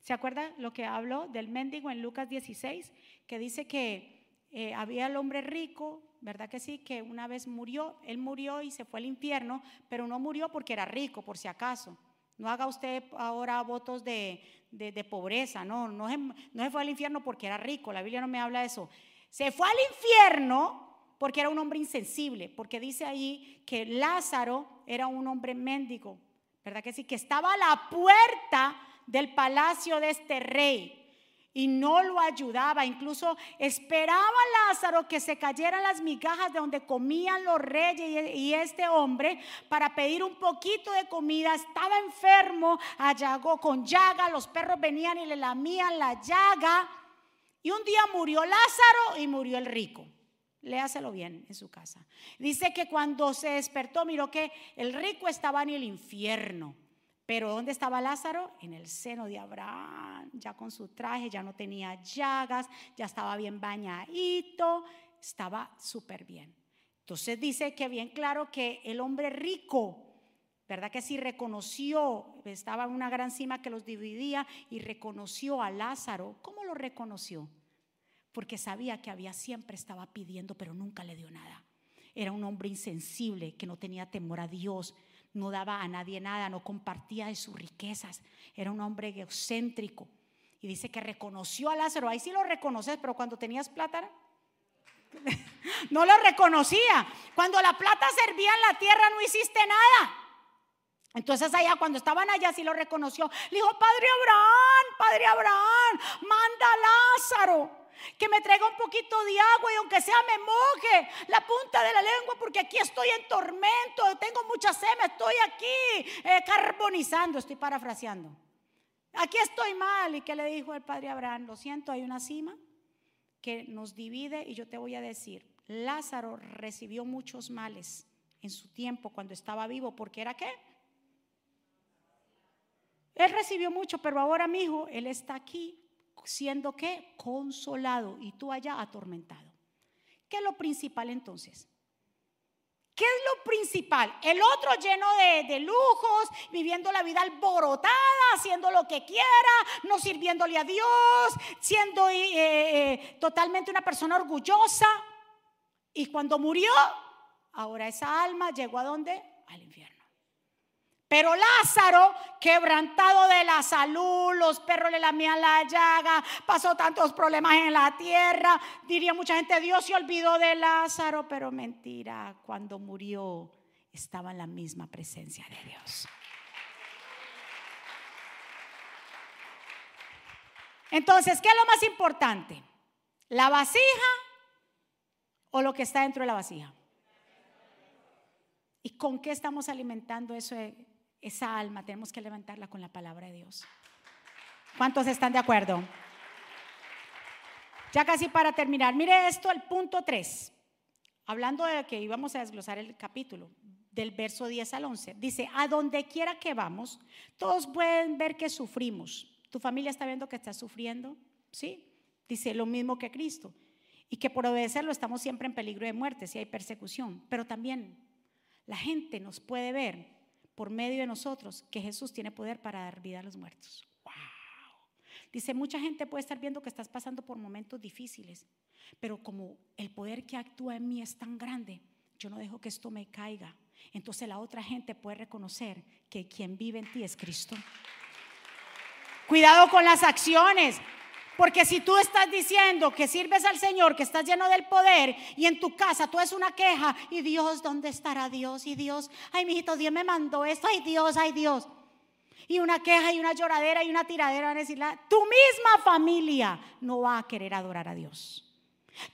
¿Se acuerda lo que habló del mendigo en Lucas 16? Que dice que eh, había el hombre rico, ¿verdad que sí? Que una vez murió, él murió y se fue al infierno, pero no murió porque era rico, por si acaso. No haga usted ahora votos de, pobreza, no, no, no se fue al infierno porque era rico, la Biblia no me habla de eso. Se fue al infierno porque era un hombre insensible, porque dice ahí que Lázaro era un hombre mendigo, ¿verdad que sí? Que estaba a la puerta del palacio de este rey y no lo ayudaba. Incluso esperaba Lázaro que se cayeran las migajas de donde comían los reyes y este hombre para pedir un poquito de comida. Estaba enfermo, allagó con llaga, los perros venían y le lamían la llaga. Y un día murió Lázaro y murió el rico. Léaselo bien en su casa. Dice que cuando se despertó, miró que el rico estaba en el infierno. Pero ¿dónde estaba Lázaro? En el seno de Abraham, ya con su traje, ya no tenía llagas, ya estaba bien bañadito, estaba súper bien. Entonces dice que bien claro que el hombre rico, ¿verdad que sí reconoció? Estaba una gran cima que los dividía y reconoció a Lázaro. ¿Cómo lo reconoció? Porque sabía que había siempre estaba pidiendo, pero nunca le dio nada. Era un hombre insensible que no tenía temor a Dios no daba a nadie nada, no compartía de sus riquezas, era un hombre egocéntrico. Y dice que reconoció a Lázaro, ahí sí lo reconoces, pero cuando tenías plata, no lo reconocía. Cuando la plata servía en la tierra no hiciste nada. Entonces allá cuando estaban allá sí lo reconoció. Le dijo, Padre Abraham, Padre Abraham, manda a Lázaro que me traiga un poquito de agua y aunque sea me moje la punta de la lengua porque aquí estoy en tormento, tengo mucha sed, estoy aquí eh, carbonizando, estoy parafraseando. Aquí estoy mal. ¿Y qué le dijo el padre Abraham? Lo siento, hay una cima que nos divide y yo te voy a decir, Lázaro recibió muchos males en su tiempo cuando estaba vivo, porque era qué? Él recibió mucho, pero ahora mi hijo, él está aquí siendo que consolado y tú allá atormentado. ¿Qué es lo principal entonces? ¿Qué es lo principal? El otro lleno de, lujos, viviendo la vida alborotada, haciendo lo que quiera, no sirviéndole a Dios, siendo eh, eh, totalmente una persona orgullosa. Y cuando murió, ahora esa alma llegó a dónde? Al infierno. Pero Lázaro, quebrantado de la salud, los perros le lamían la llaga, pasó tantos problemas en la tierra. Diría mucha gente, Dios se olvidó de Lázaro, pero mentira, cuando murió estaba en la misma presencia de Dios. Entonces, ¿qué es lo más importante? ¿La vasija o lo que está dentro de la vasija? ¿Y con qué estamos alimentando eso esa alma tenemos que levantarla con la palabra de Dios. ¿Cuántos están de acuerdo? Ya casi para terminar, mire esto, el punto 3, hablando de que íbamos a desglosar el capítulo, del verso 10 al 11, dice, a donde quiera que vamos, todos pueden ver que sufrimos. ¿Tu familia está viendo que está sufriendo? ¿Sí? Dice lo mismo que Cristo. Y que por obedecerlo estamos siempre en peligro de muerte si hay persecución. Pero también la gente nos puede ver por medio de nosotros que Jesús tiene poder para dar vida a los muertos. Wow. Dice, mucha gente puede estar viendo que estás pasando por momentos difíciles, pero como el poder que actúa en mí es tan grande, yo no dejo que esto me caiga. Entonces la otra gente puede reconocer que quien vive en ti es Cristo. Cuidado con las acciones. Porque si tú estás diciendo que sirves al Señor, que estás lleno del poder y en tu casa tú es una queja y Dios, ¿dónde estará Dios? Y Dios, ay, mijito, Dios me mandó esto, ay Dios, ay Dios. Y una queja y una lloradera y una tiradera van a decirle, tu misma familia no va a querer adorar a Dios.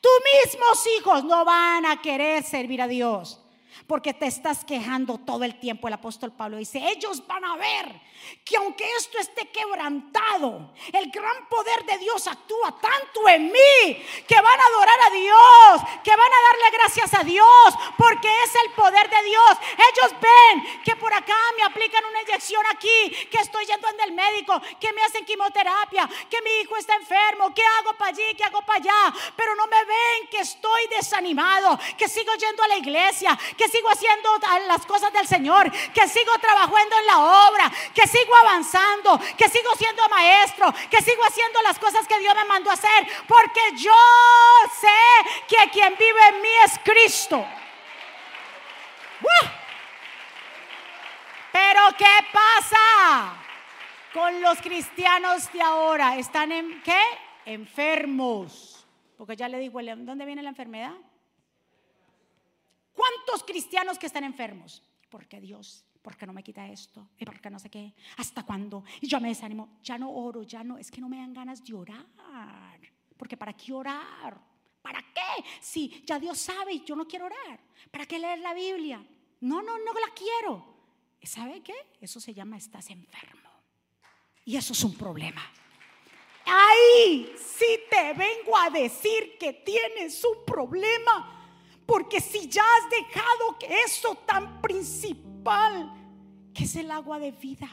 Tus mismos hijos no van a querer servir a Dios porque te estás quejando todo el tiempo. El apóstol Pablo dice, ellos van a ver que aunque esto esté quebrantado, el gran poder de Dios actúa tanto en mí que van a adorar a Dios, que van a darle gracias a Dios, porque es el poder de Dios. Ellos ven que por acá me aplican una inyección aquí, que estoy yendo en el médico, que me hacen quimioterapia, que mi hijo está enfermo, que hago para allí, que hago para allá, pero no me ven que estoy desanimado, que sigo yendo a la iglesia, que sigo haciendo las cosas del Señor, que sigo trabajando en la obra, que sigo avanzando, que sigo siendo maestro, que sigo haciendo las cosas que Dios me mandó a hacer, porque yo sé que quien vive en mí es Cristo. Pero ¿qué pasa con los cristianos de ahora? ¿Están en qué? Enfermos. Porque ya le digo, ¿dónde viene la enfermedad? ¿Cuántos cristianos que están enfermos? Porque Dios, porque no me quita esto, y porque no sé qué, hasta cuándo, y yo me desanimo, ya no oro, ya no, es que no me dan ganas de orar, porque ¿para qué orar? ¿Para qué? Si ya Dios sabe y yo no quiero orar, ¿para qué leer la Biblia? No, no, no la quiero. ¿Sabe qué? Eso se llama estás enfermo. Y eso es un problema. Ahí sí te vengo a decir que tienes un problema porque si ya has dejado que eso tan principal, que es el agua de vida,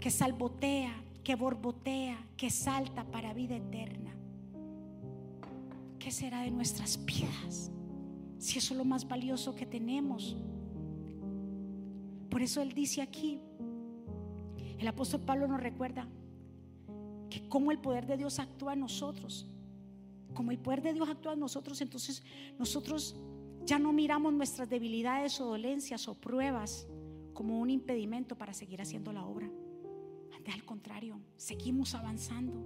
que salbotea, que borbotea, que salta para vida eterna, ¿qué será de nuestras vidas? Si eso es lo más valioso que tenemos. Por eso él dice aquí, el apóstol Pablo nos recuerda que cómo el poder de Dios actúa en nosotros como el poder de Dios actúa en nosotros, entonces nosotros ya no miramos nuestras debilidades o dolencias o pruebas como un impedimento para seguir haciendo la obra. Antes al contrario, seguimos avanzando.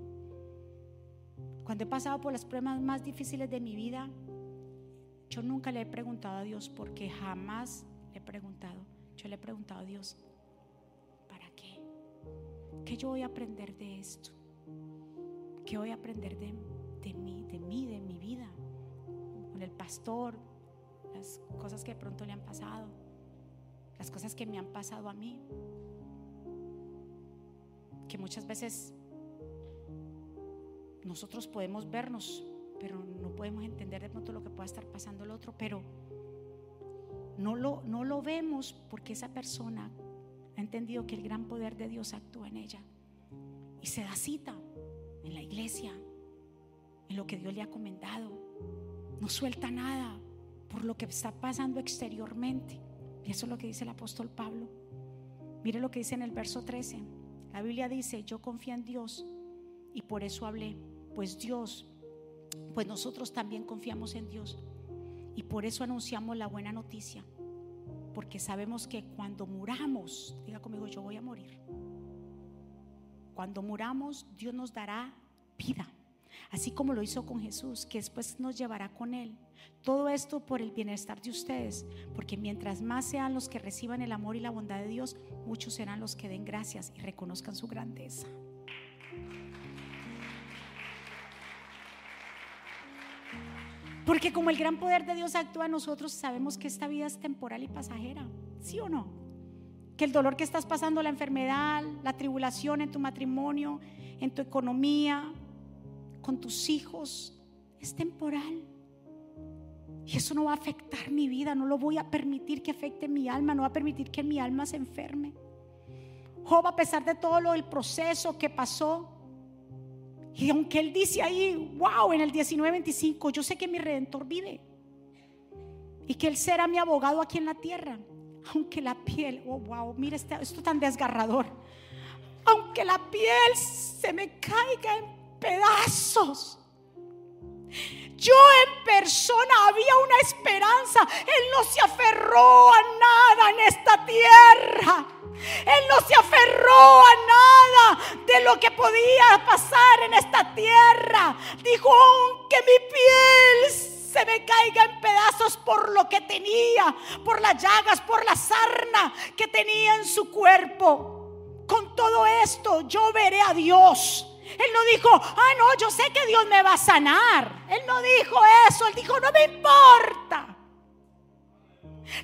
Cuando he pasado por las pruebas más difíciles de mi vida, yo nunca le he preguntado a Dios porque jamás le he preguntado. Yo le he preguntado a Dios, ¿para qué? ¿Qué yo voy a aprender de esto? ¿Qué voy a aprender de, de mí? de mí, de mi vida, con el pastor, las cosas que de pronto le han pasado, las cosas que me han pasado a mí, que muchas veces nosotros podemos vernos, pero no podemos entender de pronto lo que pueda estar pasando el otro, pero no lo, no lo vemos porque esa persona ha entendido que el gran poder de Dios actúa en ella y se da cita en la iglesia, en lo que Dios le ha comendado. No suelta nada por lo que está pasando exteriormente. Y eso es lo que dice el apóstol Pablo. Mire lo que dice en el verso 13. La Biblia dice, yo confío en Dios y por eso hablé. Pues Dios, pues nosotros también confiamos en Dios. Y por eso anunciamos la buena noticia. Porque sabemos que cuando muramos, diga conmigo, yo voy a morir. Cuando muramos, Dios nos dará vida así como lo hizo con Jesús, que después nos llevará con Él. Todo esto por el bienestar de ustedes, porque mientras más sean los que reciban el amor y la bondad de Dios, muchos serán los que den gracias y reconozcan su grandeza. Porque como el gran poder de Dios actúa en nosotros, sabemos que esta vida es temporal y pasajera, ¿sí o no? Que el dolor que estás pasando, la enfermedad, la tribulación en tu matrimonio, en tu economía, con tus hijos es temporal. Y eso no va a afectar mi vida, no lo voy a permitir que afecte mi alma, no va a permitir que mi alma se enferme. Job, a pesar de todo lo, el proceso que pasó, y aunque él dice ahí, wow, en el 19:25, yo sé que mi redentor vive y que él será mi abogado aquí en la tierra, aunque la piel, oh wow, mira este, esto tan desgarrador, aunque la piel se me caiga en pedazos. Yo en persona había una esperanza. Él no se aferró a nada en esta tierra. Él no se aferró a nada de lo que podía pasar en esta tierra. Dijo, aunque mi piel se me caiga en pedazos por lo que tenía, por las llagas, por la sarna que tenía en su cuerpo. Con todo esto yo veré a Dios. Él no dijo, ah, no, yo sé que Dios me va a sanar. Él no dijo eso, él dijo, no me importa.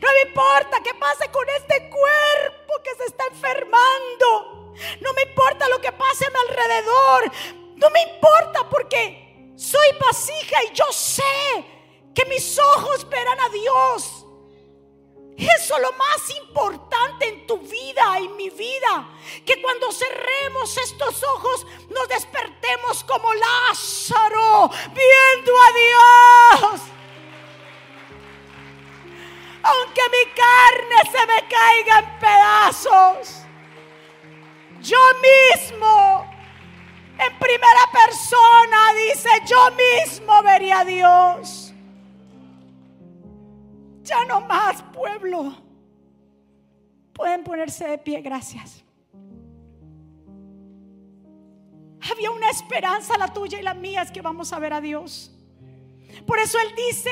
No me importa qué pase con este cuerpo que se está enfermando. No me importa lo que pase a mi alrededor. No me importa porque soy vasija y yo sé que mis ojos verán a Dios. Eso es lo más importante en tu vida y mi vida. Que cuando cerremos estos ojos nos despertemos como Lázaro, viendo a Dios. Aunque mi carne se me caiga en pedazos, yo mismo, en primera persona, dice, yo mismo vería a Dios. Ya no más, pueblo. Pueden ponerse de pie, gracias. Había una esperanza, la tuya y la mía, es que vamos a ver a Dios. Por eso Él dice,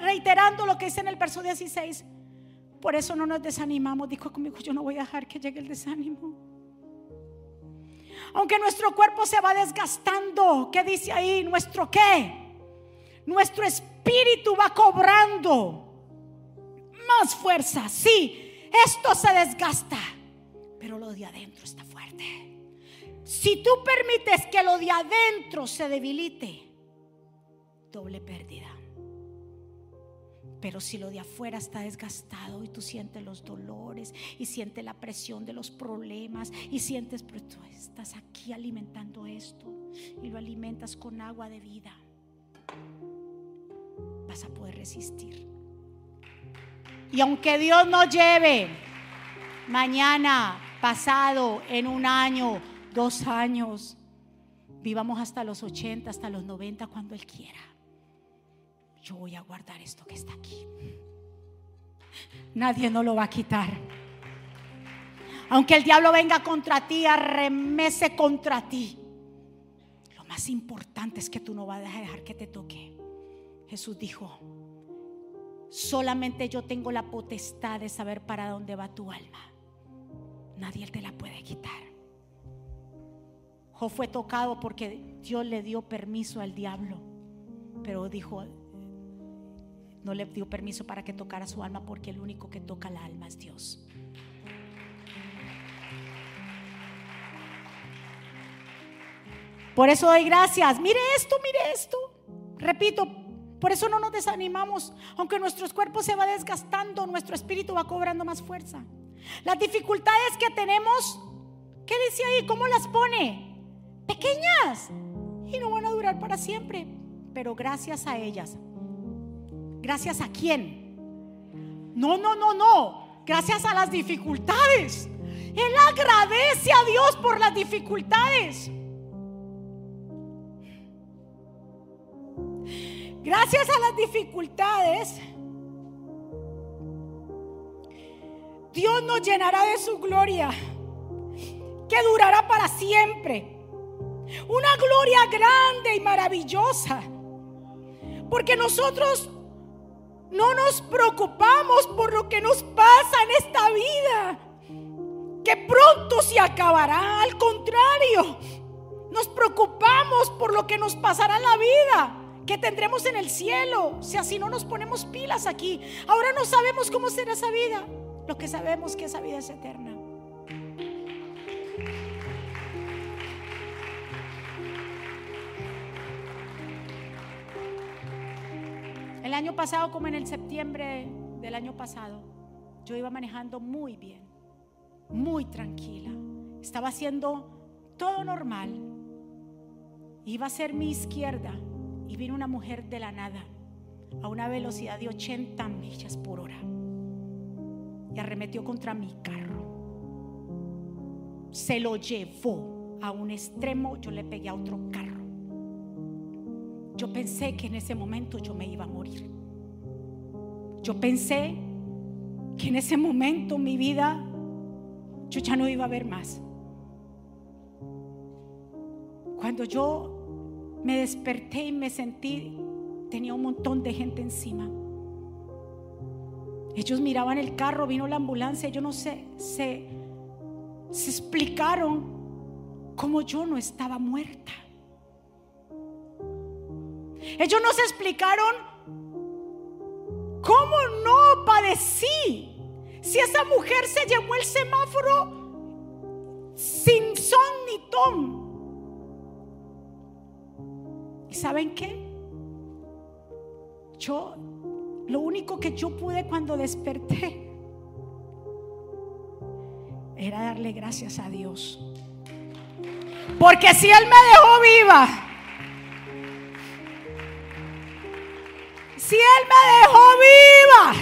reiterando lo que dice en el verso 16, por eso no nos desanimamos. Dijo conmigo, yo no voy a dejar que llegue el desánimo. Aunque nuestro cuerpo se va desgastando, ¿qué dice ahí? ¿Nuestro qué? Nuestro espíritu va cobrando más fuerza. Sí, esto se desgasta, pero lo de adentro está fuerte. Si tú permites que lo de adentro se debilite, doble pérdida. Pero si lo de afuera está desgastado y tú sientes los dolores y sientes la presión de los problemas y sientes, pero tú estás aquí alimentando esto y lo alimentas con agua de vida, vas a poder resistir. Y aunque Dios nos lleve mañana, pasado, en un año, dos años, vivamos hasta los 80, hasta los 90, cuando Él quiera. Yo voy a guardar esto que está aquí. Nadie no lo va a quitar. Aunque el diablo venga contra ti, arremese contra ti. Lo más importante es que tú no vas a dejar que te toque. Jesús dijo, Solamente yo tengo la potestad de saber para dónde va tu alma. Nadie te la puede quitar. Job fue tocado porque Dios le dio permiso al diablo, pero dijo, no le dio permiso para que tocara su alma porque el único que toca la alma es Dios. Por eso doy gracias. Mire esto, mire esto. Repito, por eso no nos desanimamos, aunque nuestros cuerpos se va desgastando, nuestro espíritu va cobrando más fuerza. Las dificultades que tenemos, ¿qué dice ahí? ¿Cómo las pone? Pequeñas y no van a durar para siempre, pero gracias a ellas. ¿Gracias a quién? No, no, no, no. Gracias a las dificultades. Él agradece a Dios por las dificultades. Gracias a las dificultades, Dios nos llenará de su gloria, que durará para siempre. Una gloria grande y maravillosa. Porque nosotros no nos preocupamos por lo que nos pasa en esta vida, que pronto se acabará. Al contrario, nos preocupamos por lo que nos pasará en la vida que tendremos en el cielo si así no nos ponemos pilas aquí. Ahora no sabemos cómo será esa vida. Lo que sabemos que esa vida es eterna. El año pasado, como en el septiembre del año pasado, yo iba manejando muy bien, muy tranquila. Estaba haciendo todo normal. Iba a ser mi izquierda y vino una mujer de la nada a una velocidad de 80 millas por hora y arremetió contra mi carro. Se lo llevó a un extremo, yo le pegué a otro carro. Yo pensé que en ese momento yo me iba a morir. Yo pensé que en ese momento mi vida yo ya no iba a ver más. Cuando yo me desperté y me sentí, tenía un montón de gente encima. Ellos miraban el carro, vino la ambulancia, yo no sé, se, se explicaron cómo yo no estaba muerta. Ellos no se explicaron cómo no padecí. Si esa mujer se llevó el semáforo sin son ni ton. ¿Y saben qué? Yo, lo único que yo pude cuando desperté era darle gracias a Dios. Porque si Él me dejó viva, si Él me dejó viva,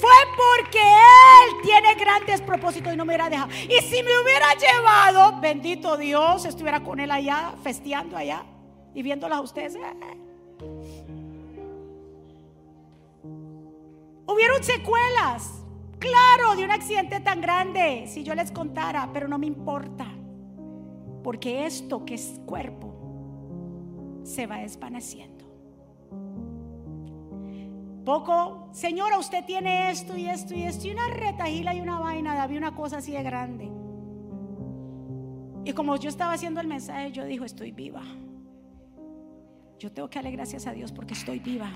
fue porque Él tiene grandes propósitos y no me hubiera dejado. Y si me hubiera llevado, bendito Dios, estuviera con Él allá, festeando allá y viéndolas a ustedes. Eh. Hubieron secuelas, claro, de un accidente tan grande, si yo les contara, pero no me importa, porque esto que es cuerpo se va desvaneciendo. Poco, señora, usted tiene esto y esto y esto, y una retajila y una vaina, había una cosa así de grande. Y como yo estaba haciendo el mensaje, yo dijo, estoy viva. Yo tengo que darle gracias a Dios porque estoy viva.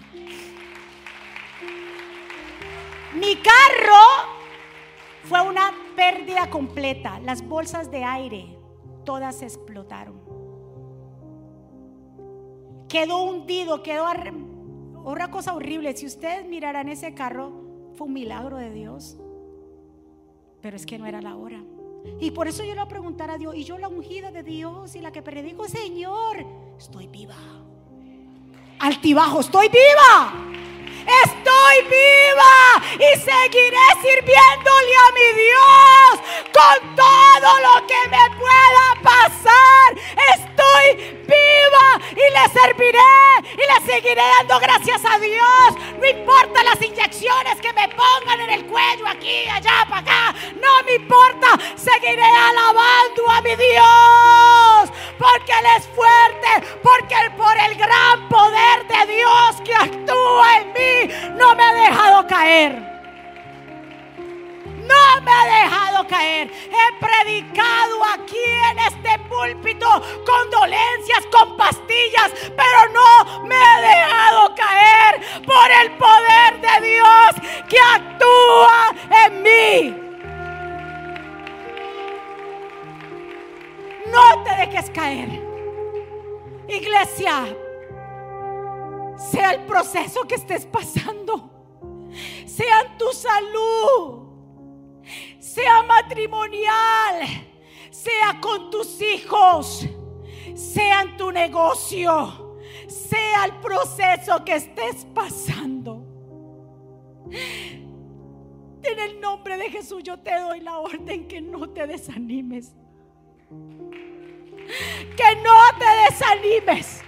Mi carro fue una pérdida completa. Las bolsas de aire, todas explotaron. Quedó hundido, quedó otra cosa horrible. Si ustedes miraran ese carro, fue un milagro de Dios. Pero es que no era la hora. Y por eso yo le a preguntar a Dios, y yo la ungida de Dios y la que predico, Señor, estoy viva. Altibajo, estoy viva. Estoy viva y seguiré sirviéndole a mi Dios con todo lo que me pueda pasar. Estoy viva y le serviré y le seguiré dando gracias a Dios. No importa las inyecciones que me pongan en el cuello, aquí, allá, para acá. No me importa. Seguiré alabando a mi Dios porque Él es fuerte, porque por el He predicado aquí en este púlpito con dolencias, con pastillas, pero no me he dejado caer por el poder de Dios que actúa en mí. No te dejes caer. Iglesia, sea el proceso que estés pasando, sea tu salud, sea matrimonial, sea con tus hijos, sea en tu negocio, sea el proceso que estés pasando. En el nombre de Jesús yo te doy la orden que no te desanimes. Que no te desanimes.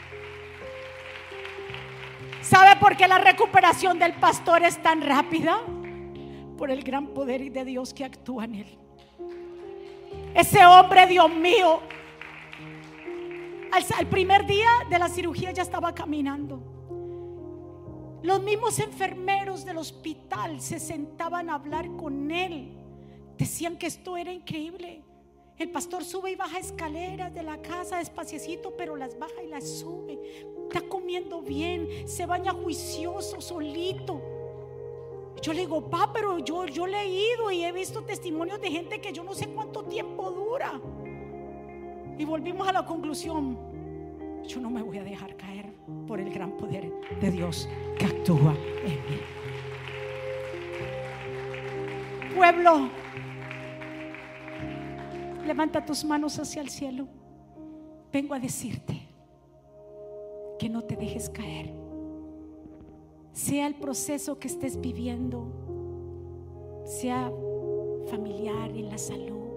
¿Sabe por qué la recuperación del pastor es tan rápida? Por el gran poder de Dios que actúa en él. Ese hombre, Dios mío, al, primer día de la cirugía ya estaba caminando. Los mismos enfermeros del hospital se sentaban a hablar con él. Decían que esto era increíble. El pastor sube y baja escaleras de la casa despaciecito, pero las baja y las sube. Está comiendo bien, se baña juicioso, solito. Yo le digo, pa, pero yo, yo he leído y he visto testimonios de gente que yo no sé cuánto tiempo dura. Y volvimos a la conclusión, yo no me voy a dejar caer por el gran poder de Dios que actúa en mí. Pueblo, Levanta tus manos hacia el cielo. Vengo a decirte que no te dejes caer. Sea el proceso que estés viviendo, sea familiar en la salud,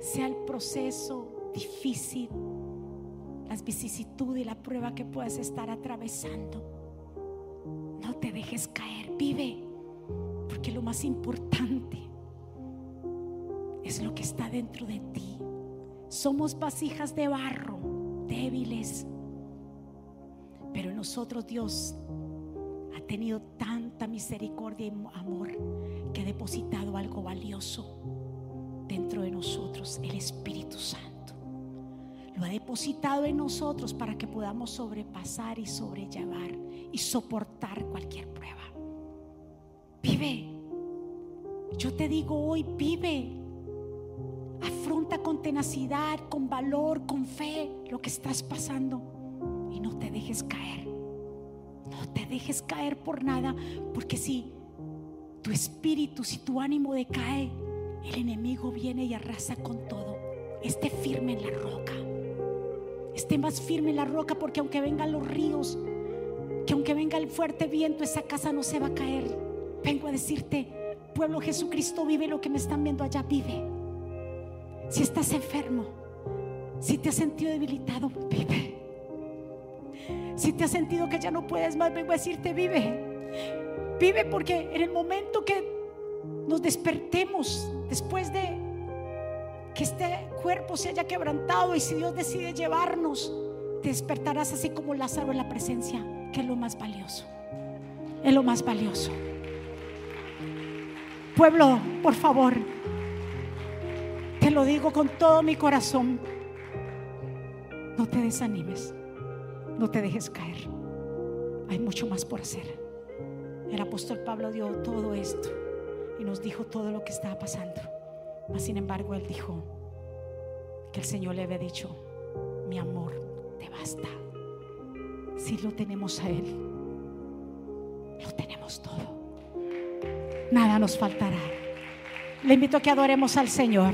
sea el proceso difícil, las vicisitudes y la prueba que puedas estar atravesando. No te dejes caer, vive, porque lo más importante es lo que está dentro de ti. Somos vasijas de barro, débiles. Pero nosotros Dios tenido tanta misericordia y amor que ha depositado algo valioso dentro de nosotros, el Espíritu Santo. Lo ha depositado en nosotros para que podamos sobrepasar y sobrellevar y soportar cualquier prueba. Vive. Yo te digo hoy, vive. Afronta con tenacidad, con valor, con fe lo que estás pasando y no te dejes caer. No te dejes caer por nada, porque si tu espíritu, si tu ánimo decae, el enemigo viene y arrasa con todo. Esté firme en la roca. Esté más firme en la roca porque aunque vengan los ríos, que aunque venga el fuerte viento, esa casa no se va a caer. Vengo a decirte, pueblo Jesucristo vive lo que me están viendo allá, vive. Si estás enfermo, si te has sentido debilitado, vive. Si te has sentido que ya no puedes más, vengo a decirte, vive. Vive porque en el momento que nos despertemos después de que este cuerpo se haya quebrantado y si Dios decide llevarnos, te despertarás así como Lázaro en la presencia, que es lo más valioso. Es lo más valioso. Pueblo, por favor, te lo digo con todo mi corazón. No te desanimes, no te dejes caer. Hay mucho más por hacer. El apóstol Pablo dio todo esto y nos dijo todo lo que estaba pasando. Mas sin embargo, él dijo que el Señor le había dicho, mi amor te basta. Si lo tenemos a Él, lo tenemos todo. Nada nos faltará. Le invito a que adoremos al Señor.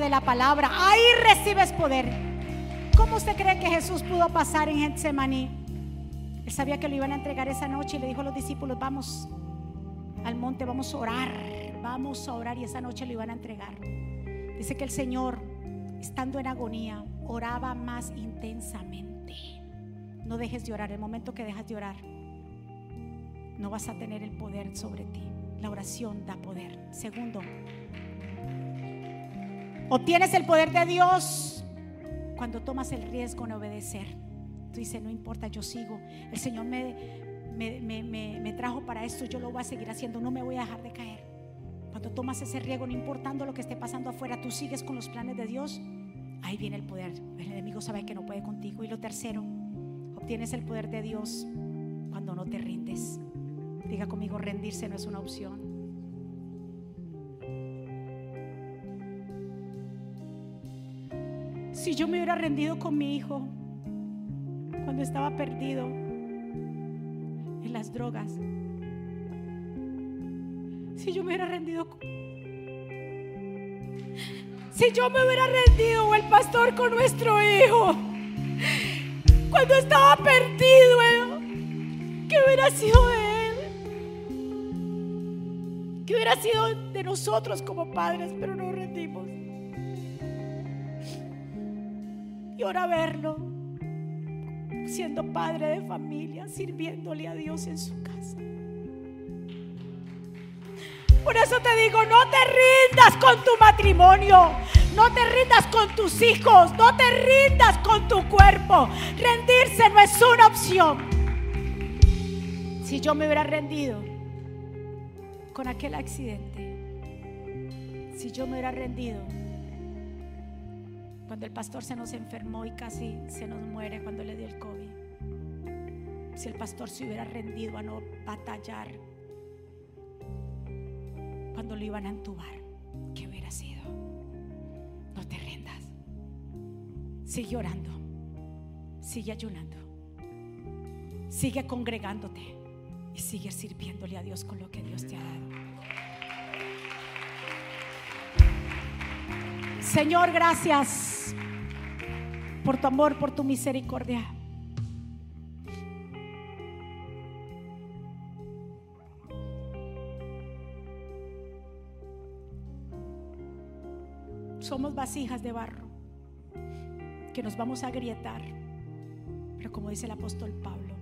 De la palabra. Ahí recibes poder. ¿Cómo usted cree que Jesús pudo pasar en Getsemaní? Él sabía que lo iban a entregar esa noche y le dijo a los discípulos, vamos al monte, vamos a orar, vamos a orar y esa noche lo iban a entregar. Dice que el Señor, estando en agonía, oraba más intensamente. No dejes de orar. El momento que dejas de orar, no vas a tener el poder sobre ti. La oración da poder. Segundo, obtienes el poder de Dios cuando tomas el riesgo en obedecer. Tú dices, no importa, yo sigo. El Señor me, me, me- me- trajo para esto, yo lo voy a seguir haciendo, no me voy a dejar de caer. Cuando tomas ese riesgo, no importando lo que esté pasando afuera, tú sigues con los planes de Dios. Ahí viene el poder. El enemigo sabe que no puede contigo. Y lo tercero, obtienes el poder de Dios cuando no te rindes. Diga conmigo, rendirse no es una opción. Si yo me hubiera rendido con mi hijo cuando estaba perdido en las drogas, si yo me hubiera rendido si yo me hubiera rendido o el pastor con nuestro hijo cuando estaba perdido, eh, ¿qué hubiera sido de él? ¿Qué hubiera sido de nosotros como padres? Pero nos rendimos. Y ahora verlo siendo padre de familia, sirviéndole a Dios en su casa. Por eso te digo, no te rindas con tu matrimonio, no te rindas con tus hijos, no te rindas con tu cuerpo. Rendirse no es una opción. Si yo me hubiera rendido con aquel accidente, si yo me hubiera rendido cuando el pastor se nos enfermó y casi se nos muere cuando le dio el COVID, si el pastor se hubiera rendido a no batallar cuando lo iban a entubar, ¿qué hubiera sido? No te rindas. Sigue orando. Sigue ayunando. Sigue congregándote. Y sigue sirviéndole a Dios con lo que Dios te ha dado. Señor, gracias por tu amor, por tu misericordia. Somos vasijas de barro que nos vamos a agrietar. Pero como dice el apóstol Pablo,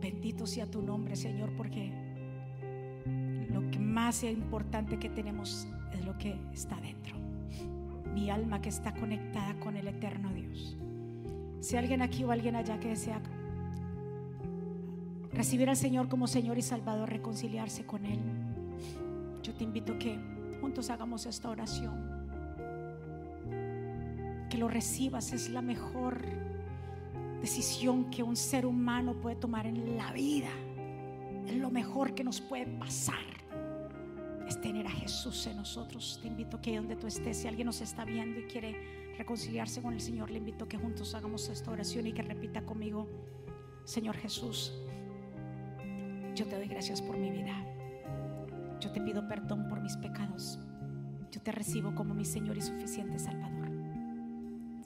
bendito sea tu nombre, Señor, porque lo que más importante que tenemos es lo que está dentro. Mi alma que está conectada con el eterno Dios. Si alguien aquí o alguien allá que desea recibir al Señor como Señor y Salvador, reconciliarse con Él, yo te invito que juntos hagamos esta oración. Que lo recibas es la mejor decisión que un ser humano puede tomar en la vida. Es lo mejor que nos puede pasar. Es tener a Jesús en nosotros. Te invito que donde tú estés, si alguien nos está viendo y quiere reconciliarse con el Señor, le invito que juntos hagamos esta oración y que repita conmigo, Señor Jesús, yo te doy gracias por mi vida. Yo te pido perdón por mis pecados. Yo te recibo como mi Señor y suficiente Salvador.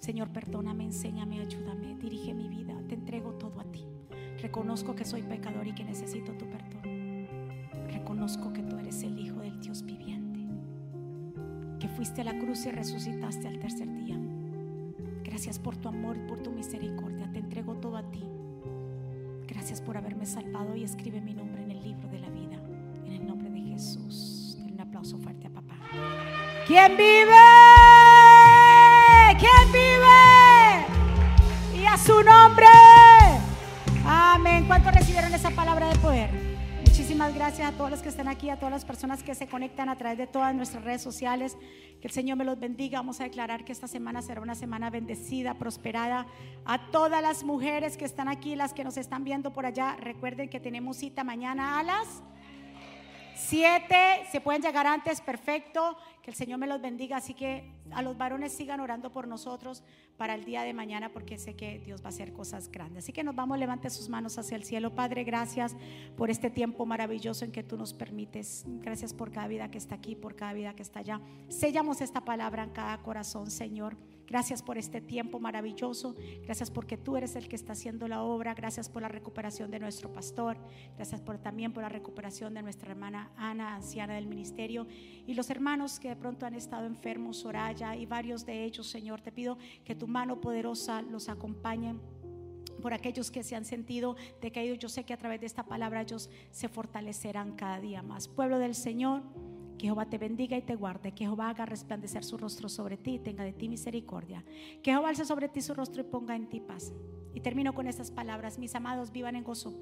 Señor, perdóname, enséñame, ayúdame, dirige mi vida. Te entrego todo a ti. Reconozco que soy pecador y que necesito tu perdón. Reconozco que tú eres el Hijo Dios viviente. Que fuiste a la cruz y resucitaste al tercer día. Gracias por tu amor y por tu misericordia. Te entrego todo a ti. Gracias por haberme salvado y escribe mi nombre en el libro de la vida. En el nombre de Jesús. Denle un aplauso fuerte a papá. ¿Quién vive? ¿Quién vive? Y a su nombre. Amén. ¿Cuántos recibieron esa palabra de poder? Muchísimas gracias a todos los que están aquí, a todas las personas que se conectan a través de todas nuestras redes sociales. Que el Señor me los bendiga. Vamos a declarar que esta semana será una semana bendecida, prosperada. A todas las mujeres que están aquí, las que nos están viendo por allá, recuerden que tenemos cita mañana a las 7. Se pueden llegar antes, perfecto. Que el Señor me los bendiga. Así que a los varones sigan orando por nosotros para el día de mañana porque sé que Dios va a hacer cosas grandes. Así que nos vamos, levante sus manos hacia el cielo. Padre, gracias por este tiempo maravilloso en que tú nos permites. Gracias por cada vida que está aquí, por cada vida que está allá. Sellamos esta palabra en cada corazón, Señor. Gracias por este tiempo maravilloso. Gracias porque tú eres el que está haciendo la obra. Gracias por la recuperación de nuestro pastor. Gracias por, también por la recuperación de nuestra hermana Ana, anciana del ministerio. Y los hermanos que de pronto han estado enfermos, Soraya y varios de ellos, Señor, te pido que tu mano poderosa los acompañe por aquellos que se han sentido decaídos. Yo sé que a través de esta palabra ellos se fortalecerán cada día más. Pueblo del Señor. Que Jehová te bendiga y te guarde. Que Jehová haga resplandecer su rostro sobre ti y tenga de ti misericordia. Que Jehová alce sobre ti su rostro y ponga en ti paz. Y termino con estas palabras. Mis amados, vivan en gozo.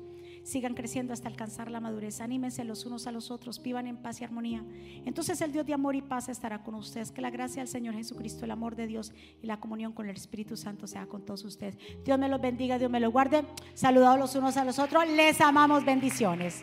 Sigan creciendo hasta alcanzar la madurez. Anímense los unos a los otros. Vivan en paz y armonía. Entonces el Dios de amor y paz estará con ustedes. Que la gracia del Señor Jesucristo, el amor de Dios y la comunión con el Espíritu Santo sea con todos ustedes. Dios me los bendiga, Dios me los guarde. Saludados los unos a los otros. Les amamos. Bendiciones.